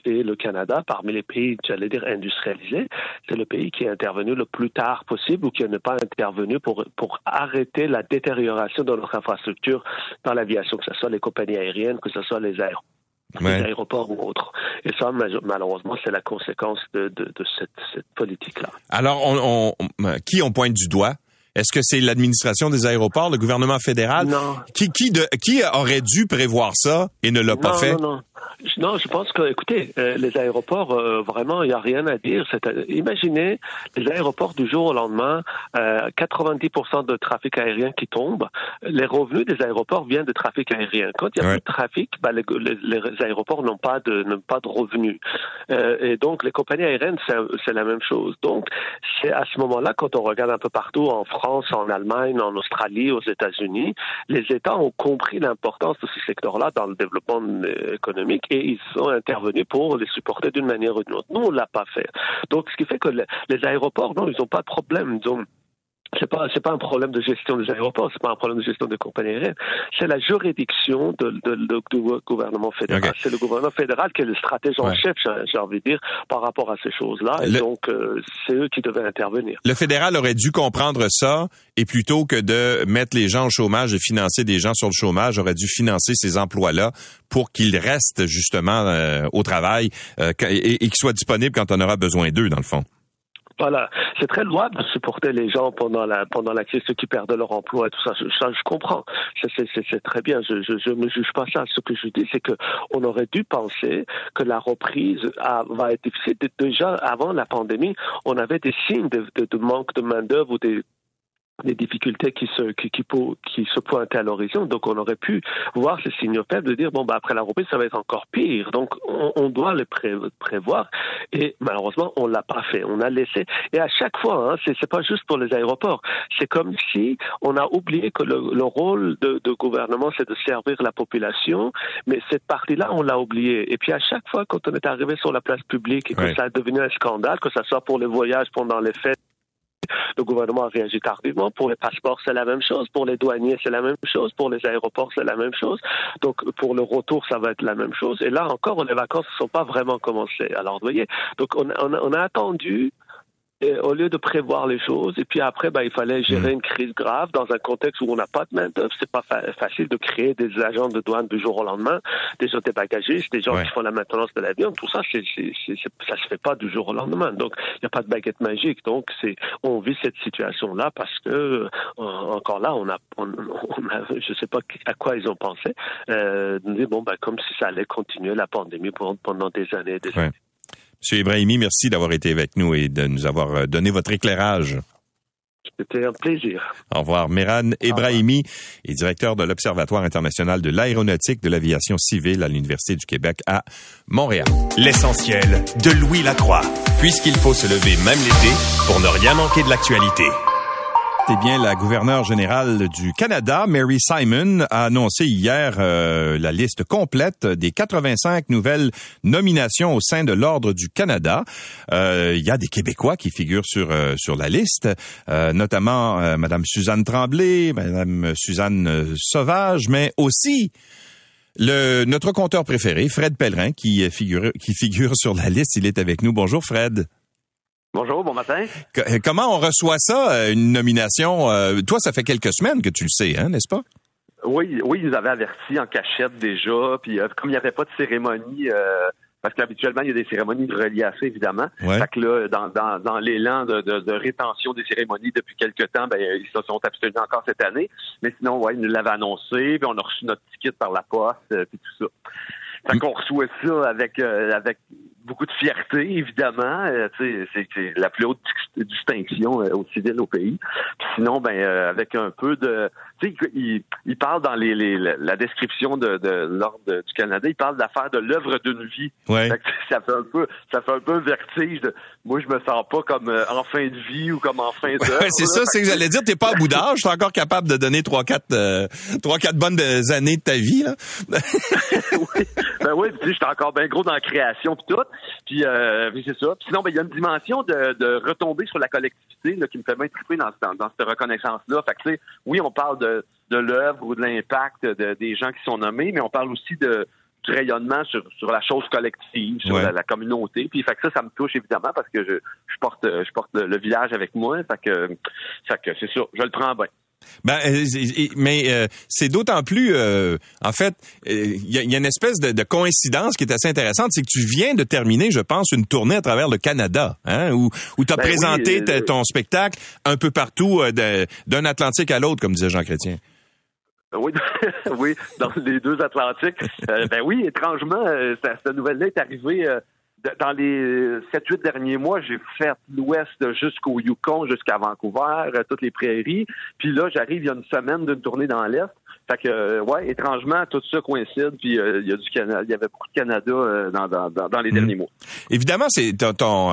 et le Canada, parmi les pays, j'allais dire, industrialisés, c'est le pays qui est intervenu le plus tard possible ou qui n'est pas intervenu pour, pour arrêter la détérioration de notre infrastructure dans l'aviation, que ce soit les compagnies aériennes, que ce soit les, aéroports ou autres. Et ça, malheureusement, c'est la conséquence de, cette, politique-là. Alors, on, qui on pointe du doigt? Est-ce que c'est l'administration des aéroports, le gouvernement fédéral? Non. Qui, qui, qui aurait dû prévoir ça et ne l'a pas fait? Non, non. Non, je pense que, écoutez, euh, les aéroports, euh, vraiment, il n'y a rien à dire. imaginez les aéroports du jour au lendemain, 90% euh, de trafic aérien qui tombe. Les revenus des aéroports viennent de trafic aérien. Quand il n'y a plus de trafic, bah, les, aéroports n'ont pas de n'ont pas de revenus. et donc, les compagnies aériennes, c'est la même chose. Donc, c'est à ce moment-là, quand on regarde un peu partout, en France, en Allemagne, en Australie, aux États-Unis, les États ont compris l'importance de ce secteur-là dans le développement économique et ils sont intervenus pour les supporter d'une manière ou d'une autre. Nous, on l'a pas fait. Donc, ce qui fait que les aéroports, non, ils n'ont pas de problème. C'est pas c'est pas un problème de gestion des aéroports, c'est pas un problème de gestion des compagnies aériennes, c'est la juridiction de, de, de, du gouvernement fédéral. C'est le gouvernement fédéral qui est le stratège en chef, j'ai envie de dire, par rapport à ces choses-là. Et donc euh, c'est eux qui devaient intervenir. Le fédéral aurait dû comprendre ça et plutôt que de mettre les gens au chômage et financer des gens sur le chômage, aurait dû financer ces emplois-là pour qu'ils restent justement euh, au travail euh, et, et qu'ils soient disponibles quand on aura besoin d'eux, dans le fond. Voilà, c'est très louable de supporter les gens pendant la pendant la crise, ceux qui perdent leur emploi et tout ça. Ça, je comprends. C'est très bien. Je, je, je juge pas ça. Ce que je dis, c'est que on aurait dû penser que la reprise va être difficile. Déjà avant la pandémie, on avait des signes de, de, de manque de main d'œuvre ou des des difficultés qui se qui, qui, qui se pointaient à l'horizon. Donc on aurait pu voir ces signaux faibles de dire bon bah après la reprise ça va être encore pire. Donc on, on doit le prévoir et malheureusement on l'a pas fait. On a laissé et à chaque fois hein, c'est c'est pas juste pour les aéroports. C'est comme si on a oublié que le, le rôle de, de gouvernement c'est de servir la population, mais cette partie-là on l'a oublié. Et puis à chaque fois quand on est arrivé sur la place publique et que ça a devenu un scandale, que ça soit pour les voyages pendant les fêtes le gouvernement a réagi tardivement. Pour les passeports, c'est la même chose. Pour les douaniers, c'est la même chose. Pour les aéroports, c'est la même chose. Donc, pour le retour, ça va être la même chose. Et là encore, les vacances ne sont pas vraiment commencées. Alors, vous voyez, donc on, on, on a attendu au lieu de prévoir les choses, et puis après, ben, il fallait gérer mm. une crise grave dans un contexte où on n'a pas de main-d'œuvre. C'est pas facile de créer des agents de douane du jour au lendemain, des des bagagistes, des gens qui font la maintenance de l'avion. Tout ça, c'est, ça se fait pas du jour au lendemain. Donc, il n'y a pas de baguette magique. Donc, c'est, on vit cette situation-là parce que, euh, encore là, on a, on, a, je sais pas à quoi ils ont pensé, euh, bon, ben, comme si ça allait continuer la pandémie pendant des années et des années. Monsieur Ibrahimi, merci d'avoir été avec nous et de nous avoir euh, donné votre éclairage. C'était un plaisir. Au revoir. Meran Ibrahimi est directeur de l'Observatoire international de l'aéronautique de l'aviation civile à l'Université du Québec à Montréal. L'essentiel de Louis Lacroix, puisqu'il faut se lever même l'été pour ne rien manquer de l'actualité. Eh bien, la gouverneure générale du Canada, Mary Simon, a annoncé hier euh, la liste complète des 85 nouvelles nominations au sein de l'Ordre du Canada. Euh, il y a des Québécois qui figurent sur euh, sur la liste, notamment Madame Suzanne Tremblay, Madame Suzanne Sauvage, mais aussi notre compteur préféré, Fred Pellerin, qui figure qui figure sur la liste. Il est avec nous. Bonjour, Fred. Bonjour, bon matin. Euh, comment on reçoit ça, euh, une nomination? Euh, toi, ça fait quelques semaines que tu le sais, hein, n'est-ce pas? Oui, oui, ils nous avaient avertis en cachette déjà. Puis comme il n'y avait pas de cérémonie, parce qu'habituellement, il y a des cérémonies reliées à ça, évidemment. Fait que là, dans, dans, dans l'élan de, de, rétention des cérémonies depuis quelques temps, ben, ils se sont abstenus encore cette année. Mais sinon, ouais, ils nous l'avaient annoncé, puis on a reçu notre ticket par la poste, puis tout ça. Fait qu'on reçoit ça avec, avec beaucoup de fierté, évidemment. Euh, c'est la plus haute distinction euh, au civil au pays. sinon, ben euh, avec un peu de... Tu sais, il, il, parle dans les, les, la description de, de l'Ordre du Canada, il parle d'affaire de l'œuvre d'une vie. Ouais. ça fait un peu ça fait un peu vertige. De, moi, je me sens pas comme en fin de vie ou comme en fin d'œuvre. Ouais, c'est ça, c'est que j'allais dire, t'es pas à bout d'âge, t'es encore capable de donner trois, quatre, trois, quatre bonnes années de ta vie, là. oui, ben oui, tu sais, j'étais encore bien gros dans la création pis tout. Puis, euh, c'est ça. sinon, ben, il y a une dimension de, de retomber sur la collectivité là, qui me fait bien triper dans, dans, dans cette reconnaissance-là. Fait que, tu sais, oui, on parle de, de l'œuvre ou de l'impact de, des gens qui sont nommés, mais on parle aussi de du rayonnement sur, sur la chose collective, sur la, communauté. Puis fait que ça, ça me touche évidemment parce que je, je porte je porte le, village avec moi. Fait que, fait que c'est ça, je le prends bien. Ben, euh, mais euh, c'est d'autant plus, euh, en fait, il y, a une espèce de, coïncidence qui est assez intéressante, c'est que tu viens de terminer, je pense, une tournée à travers le Canada, hein, où, où tu as ben présenté ton spectacle un peu partout d'un Atlantique à l'autre, comme disait Jean Chrétien. Oui, oui, dans les deux Atlantiques. ben oui, étrangement, cette nouvelle-là est arrivée dans les 7-8 derniers mois, j'ai fait l'ouest jusqu'au Yukon, jusqu'à Vancouver, euh, toutes les prairies. Puis là, j'arrive il y a une semaine d'une tournée dans l'Est. Fait que, euh, ouais, étrangement, tout ça coïncide. Puis euh, il y a du Canada, il y avait beaucoup de Canada euh, dans, dans, dans, les mhm. derniers mois. Évidemment, c'est ton,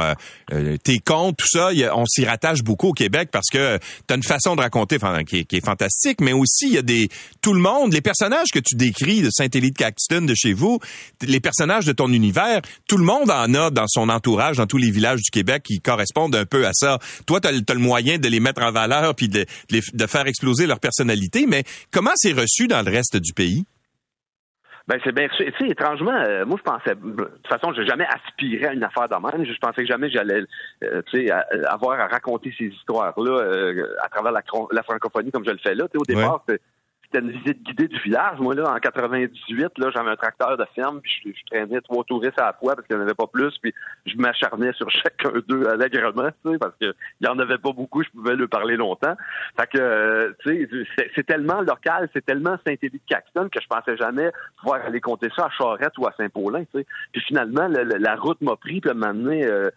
tes comptes, tout ça, on s'y rattache beaucoup au Québec parce que tu as une façon de raconter qui, est, qui, est, fantastique, mais aussi il y a des tout le monde, les personnages que tu décris de Saint-Élie de Caxton de chez vous, les personnages de ton univers, tout le monde en a dans son entourage, dans tous les villages du Québec qui correspondent un peu à ça. Toi, tu as, le moyen de les mettre en valeur puis de, de faire exploser leur personnalité, mais comment c'est reçu dans le reste du pays? Ben c'est bien Tu sais, étrangement, euh, moi je pensais, de toute façon, j'ai jamais aspiré à une affaire de même. Je pensais que jamais j'allais, euh, tu sais, avoir à raconter ces histoires-là euh, à travers la, la, francophonie comme je le fais là. Tu sais, au départ, c'était une visite guidée du village. Moi, là, en 98, là, j'avais un tracteur de ferme, puis je, traînais trois touristes à la fois parce qu'il n'y en avait pas plus, puis je m'acharnais sur chacun d'eux allègrement, tu sais, parce qu'il n'y en avait pas beaucoup, je pouvais leur parler longtemps. Fait que, tu sais, c'est tellement local, c'est tellement Saint-Élie de Caxton que je pensais jamais pouvoir aller compter ça à Charette ou à Saint-Paulin, tu sais. Puis finalement, la, route m'a pris, puis m'a amené... Euh,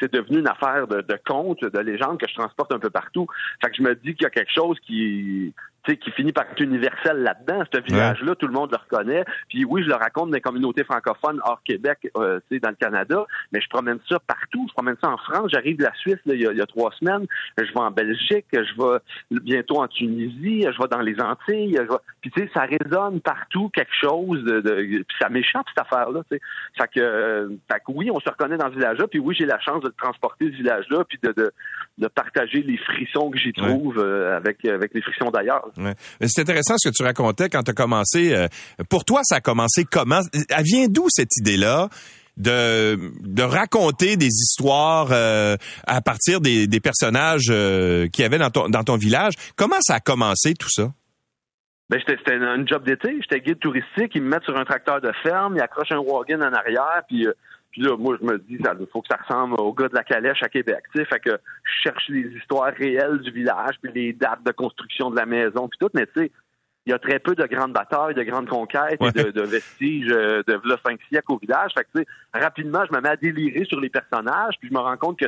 c'est devenu une affaire de, de conte, de légende que je transporte un peu partout. Fait que je me dis qu'il y a quelque chose qui, qui finit par être universel là-dedans. Ce village-là, tout le monde le reconnaît. Puis oui, je le raconte dans les communautés francophones hors Québec, euh, dans le Canada, mais je promène ça partout. Je promène ça en France. J'arrive de la Suisse il, y a, trois semaines. Je vais en Belgique. Je vais bientôt en Tunisie. Je vais dans les Antilles. Je Puis tu sais, ça résonne partout quelque chose. De, Puis ça m'échappe cette affaire-là. Fait que, euh, fait que oui, on se reconnaît dans ce village-là. Puis oui, j'ai la chance de transporter ce village-là, puis de, de, de, partager les frissons que j'y trouve euh, avec avec les frissons d'ailleurs. C'est intéressant ce que tu racontais quand tu as commencé. Euh, pour toi, ça a commencé comment? Elle vient d'où cette idée-là? De, de raconter des histoires euh, à partir des, des personnages euh, qu'il y avait dans ton, dans ton village? Comment ça a commencé tout ça? Ben, c'était un job d'été. J'étais guide touristique. Ils me mettent sur un tracteur de ferme, ils accrochent un wagon en arrière, puis puis là, moi, je me dis, il faut que ça ressemble au gars de la calèche à Québec. Sais, fait que je cherche les histoires réelles du village, puis les dates de construction de la maison, puis tout. Mais tu sais, il y a très peu de grandes batailles, de grandes conquêtes, et de, vestiges euh, de là, cinq siècles au village. Fait que, tu sais, rapidement, je me mets à délirer sur les personnages, puis je me rends compte que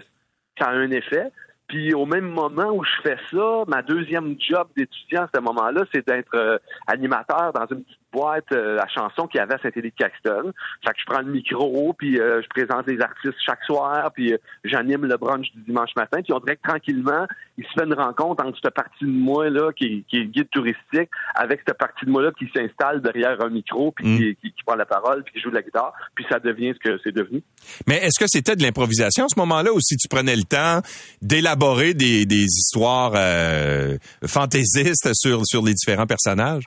ça a un effet. Puis au même moment où je fais ça, ma deuxième job d'étudiant à ce moment-là, c'est d'être euh, animateur dans une petite boîte euh, à chansons qu'il y avait à Saint-Élie de Caxton. Fait que je prends le micro, puis euh, je présente les artistes chaque soir, puis j'anime le brunch du dimanche matin. Puis on dirait que tranquillement, il se fait une rencontre entre cette partie de moi là qui, qui est guide touristique avec cette partie de moi là qui s'installe derrière un micro, puis mm. qui, qui, prend la parole, puis qui joue de la guitare. Puis ça devient ce que c'est devenu. Mais est-ce que c'était de l'improvisation à ce moment-là, ou si tu prenais le temps d'élaborer des, des histoires euh, fantaisistes sur, sur les différents personnages?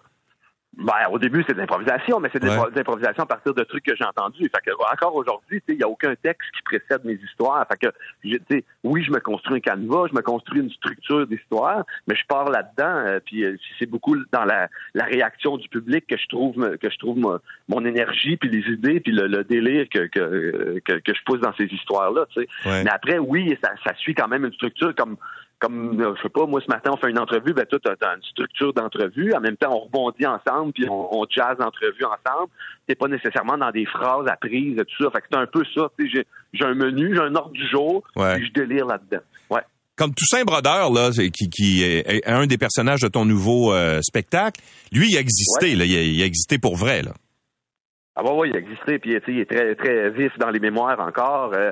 Ben, au début, c'est de l'improvisation, mais c'est de l'improvisation à partir de trucs que j'ai entendus. Fait que, encore aujourd'hui, il n'y a aucun texte qui précède mes histoires. Fait que, oui, je me construis un canevas, je me construis une structure d'histoire, mais je pars là-dedans, euh, puis euh, c'est beaucoup dans la, la, réaction du public que je trouve que je trouve mon, énergie, puis les idées, puis le, délire que, que, que, je pousse dans ces histoires-là. Mais après, oui, ça, ça suit quand même une structure comme comme, euh, je sais pas, moi, ce matin, on fait une entrevue, ben, toi, tu as, une structure d'entrevue. En même temps, on rebondit ensemble, puis on, on jazz l'entrevue ensemble. T'es pas nécessairement dans des phrases apprises, tout ça. Fait que c'est un peu ça. J'ai, j'ai un menu, j'ai un ordre du jour, puis je délire là-dedans. Ouais. Comme Toussaint Brodeur, là, qui, qui est un des personnages de ton nouveau euh, spectacle, lui, il a existé, là, il a, existé pour vrai, là. Ah bah oui, il a existé, puis il est très très vif dans les mémoires encore. Euh,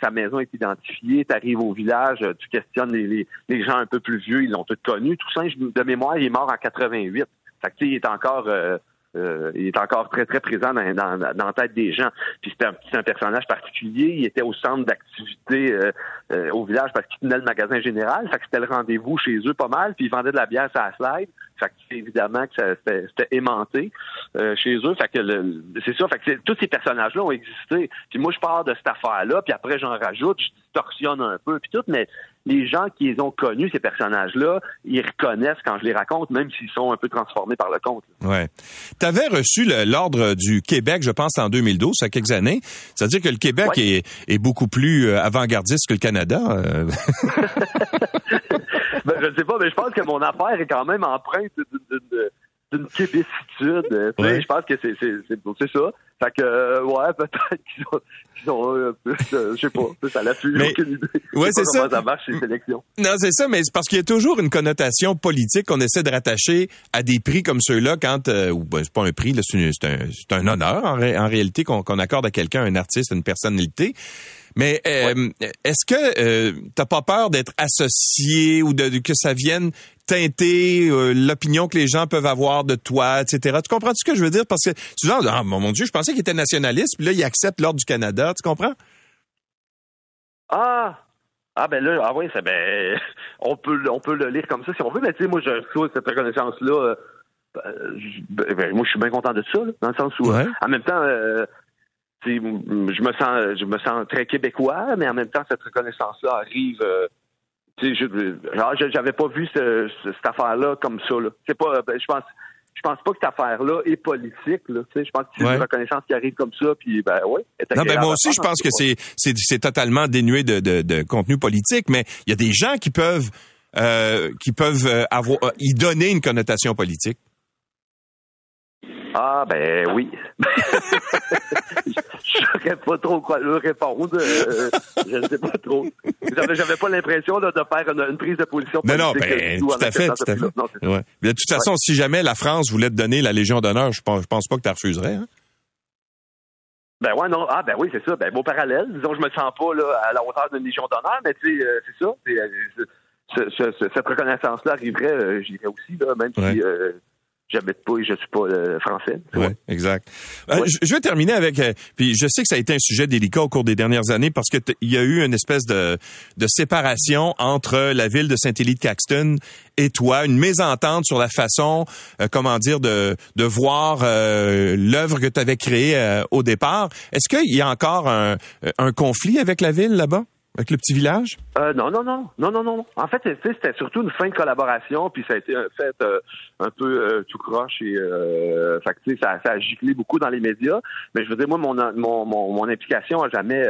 sa, maison est identifiée, tu arrives au village, tu questionnes les, gens un peu plus vieux, ils l'ont tous connu. Toussaint, de mémoire, il est mort en 88. Fait que, il est encore euh, euh, il est encore très, très présent dans, dans, dans la tête des gens. Puis c'est un, un, personnage particulier. Il était au centre d'activité euh, euh, au village parce qu'il tenait le magasin général. Fait que c'était le rendez-vous chez eux pas mal. Puis il vendait de la bière sur la slide. Fait que évidemment que c'était aimanté chez eux. Fait que c'est ça. Fait que tous ces personnages-là ont existé. Puis moi, je pars de cette affaire-là. Puis après, j'en rajoute. Je distorsionne un peu. Puis tout. Mais les gens qui les ont connus, ces personnages-là, ils reconnaissent quand je les raconte, même s'ils sont un peu transformés par le conte. Ouais. Tu avais reçu l'ordre du Québec, je pense, en 2012, il y a quelques années. C'est-à-dire que le Québec est, est, beaucoup plus euh, avant-gardiste que le Canada. Euh. ben, je ne sais pas, mais je pense que mon affaire est quand même empreinte d'une québécitude. Je pense que c'est ça. Fait que, euh, ouais, peut-être qu'ils ont, qu'ils ont un peu, je sais pas, ça l'a plus aucune idée. Ouais, c'est ça. Ça marche ces sélections. Non, c'est ça, mais c'est parce qu'il y a toujours une connotation politique qu'on essaie de rattacher à des prix comme ceux-là quand, euh, ou ben, c'est pas un prix, c'est, un, honneur en, en réalité qu'on, qu'on accorde à quelqu'un, un artiste, une personnalité. Mais euh, est-ce que euh, t'as pas peur d'être associé ou de, que ça vienne teinter l'opinion que les gens peuvent avoir de toi, etc. Tu comprends ce que je veux dire? Parce que souvent, ah, mon Dieu, je pensais qu'il était nationaliste, puis là, il accepte l'ordre du Canada. Tu comprends? Ah! Ah ben là, ah oui, ben on peut on peut le lire comme ça si on veut, mais tu sais, moi je reçois cette reconnaissance-là. Euh, ben, ben, moi je suis bien content de ça, dans le sens où en même temps euh, je me sens je me sens très québécois, mais en même temps cette reconnaissance-là arrive euh, je j'avais pas vu cette affaire-là comme ça. Là. Pas ben, je pense je pense pas que cette affaire-là est politique. Là, je pense que c'est une reconnaissance qui arrive comme ça, puis ben ouais. Non, ben moi aussi, je pense que c'est c'est totalement dénué de, de, de, contenu politique, mais il y a des gens qui peuvent euh, qui peuvent euh, avoir y donner une connotation politique. Ah ben oui. je saurais pas trop quoi leur répondre. Euh, je ne sais pas trop. J'avais, pas l'impression de faire une, prise de position. Non, non, ben, tout, à fait, tout à fait. ouais. de toute façon, si jamais la France voulait te donner la Légion d'honneur, je pense, je pense pas que tu refuserais. Hein? Ben ouais, non. Ah ben oui, c'est ça. Ben beau parallèle. Disons, je me sens pas là, à la hauteur d'une Légion d'honneur, mais tu sais, euh, c'est ça. Euh, cette reconnaissance-là arriverait, je dirais aussi, là, même si j'habite pas et je suis pas euh, français. Oui, exact. Euh, je, vais terminer avec, euh, puis je sais que ça a été un sujet délicat au cours des dernières années parce que il y a eu une espèce de, de séparation entre la ville de Saint-Élie-de-Caxton et toi, une mésentente sur la façon, comment dire, de, de voir l'œuvre que tu avais créée au départ. Est-ce qu'il y a encore un, un conflit avec la ville là-bas? Avec le petit village? Euh, non, non, non, non, non, non. En fait, c'était surtout une fin de collaboration, puis ça a été un fait euh, un peu euh, tout croche et fait ça, a giclé beaucoup dans les médias. Mais je veux dire, moi, mon mon, mon, implication a jamais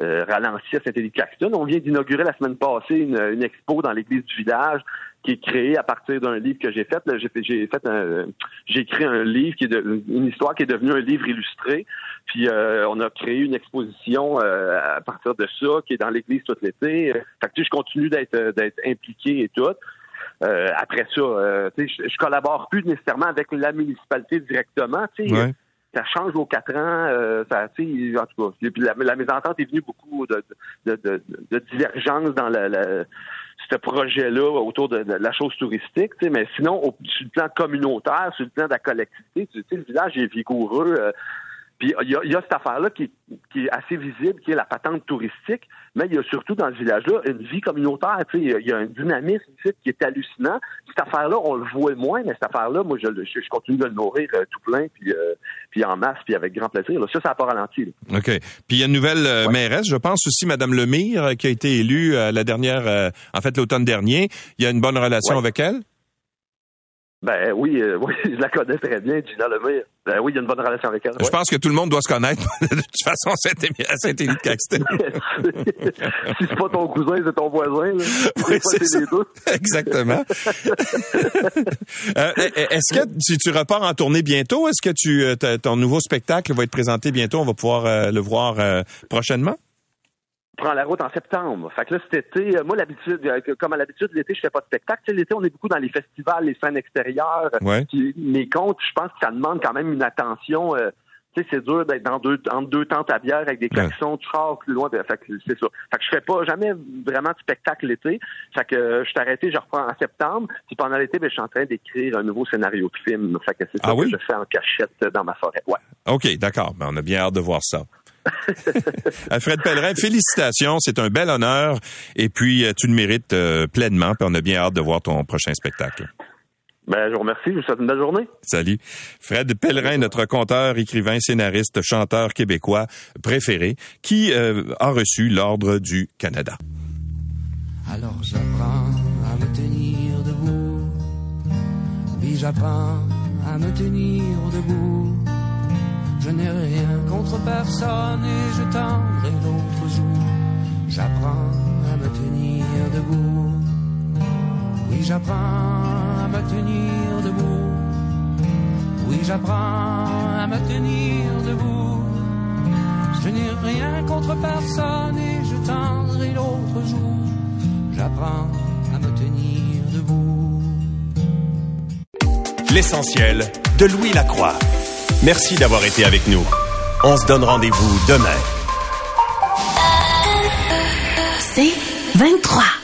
ralenti à Saint-Élie-Caxton. On vient d'inaugurer la semaine passée une expo dans l'église du village qui est créé à partir d'un livre que j'ai fait. J'ai fait, j'ai fait un, j'ai écrit un livre qui est de, une histoire qui est devenue un livre illustré. Puis euh, on a créé une exposition euh, à partir de ça qui est dans l'église tout l'été. Fait que je continue d'être d'être impliqué et tout. Euh, après ça, je, je collabore plus nécessairement avec la municipalité directement. Ça change aux quatre ans. ça, en tout cas, la, la mésentente est venue beaucoup de, de, de, de divergences dans la, la ce projet-là autour de, la chose touristique, mais sinon, au, sur le plan communautaire, sur le plan de la collectivité, tu sais, le village est vigoureux. Euh, puis il y a, cette affaire-là qui, est assez visible, qui est la patente touristique, mais il y a surtout dans ce village-là une vie communautaire. Il y a un dynamisme qui est hallucinant. Cette affaire-là, on le voit moins, mais cette affaire-là, moi, je, je, continue de le nourrir euh, tout plein, euh, puis en masse, puis avec grand plaisir. Ça, ça n'a pas ralenti. OK. Puis il y a une nouvelle euh, mairesse, je pense aussi, Mme Lemire, qui a été élue la dernière, en fait, l'automne dernier. Il y a une bonne relation avec elle? Ben oui, euh, oui, je la connais très bien, Gina Lemire. Ben oui, il y a une bonne relation avec elle. Je pense que tout le monde doit se connaître. de toute façon, à Saint-Élie de Caxton. si c'est pas ton cousin, c'est ton voisin. Là. Oui, c'est ça. Les deux. Exactement. euh, Est-ce que tu, tu, repars en tournée bientôt? Est-ce que tu, euh, ton nouveau spectacle va être présenté bientôt? On va pouvoir euh, le voir prochainement? Prend la route en septembre. Fait que là, cet été, euh, moi, l'habitude, euh, comme à l'habitude, l'été, je fais pas de spectacle. l'été, on est beaucoup dans les festivals, les scènes extérieures. Ouais. mes comptes, je pense que ça demande quand même une attention. Euh, tu sais, c'est dur d'être dans deux, entre deux tentes à bière avec des klaxons, tu sors plus loin. Fait que c'est ça. Fait que je fais pas jamais vraiment de spectacle l'été. Fait que je suis arrêté, je reprends en septembre. Puis pendant l'été, ben, je suis en train d'écrire un nouveau scénario de film. Fait que c'est ça ah que je fais en cachette dans ma forêt. Ouais. OK, d'accord. Ben, on a bien hâte de voir ça. Alfred Pellerin, félicitations, c'est un bel honneur et puis euh, tu le mérites euh, pleinement. Puis on a bien hâte de voir ton prochain spectacle. Ben, je vous remercie. Je vous souhaite une belle journée. Salut. Fred Pellerin, notre conteur, écrivain, scénariste, chanteur québécois préféré, qui euh, a reçu l'Ordre du Canada. Alors j'apprends à me tenir debout. Oui, j'apprends à me tenir debout. Je n'ai rien contre personne et je tendrai l'autre jour. J'apprends à me tenir debout. Oui, j'apprends à me tenir debout. Oui, j'apprends à me tenir debout. Je n'ai rien contre personne et je tendrai l'autre jour. J'apprends à me tenir debout. L'essentiel de Louis Lacroix. Merci d'avoir été avec nous. On se donne rendez-vous demain. C'est 23.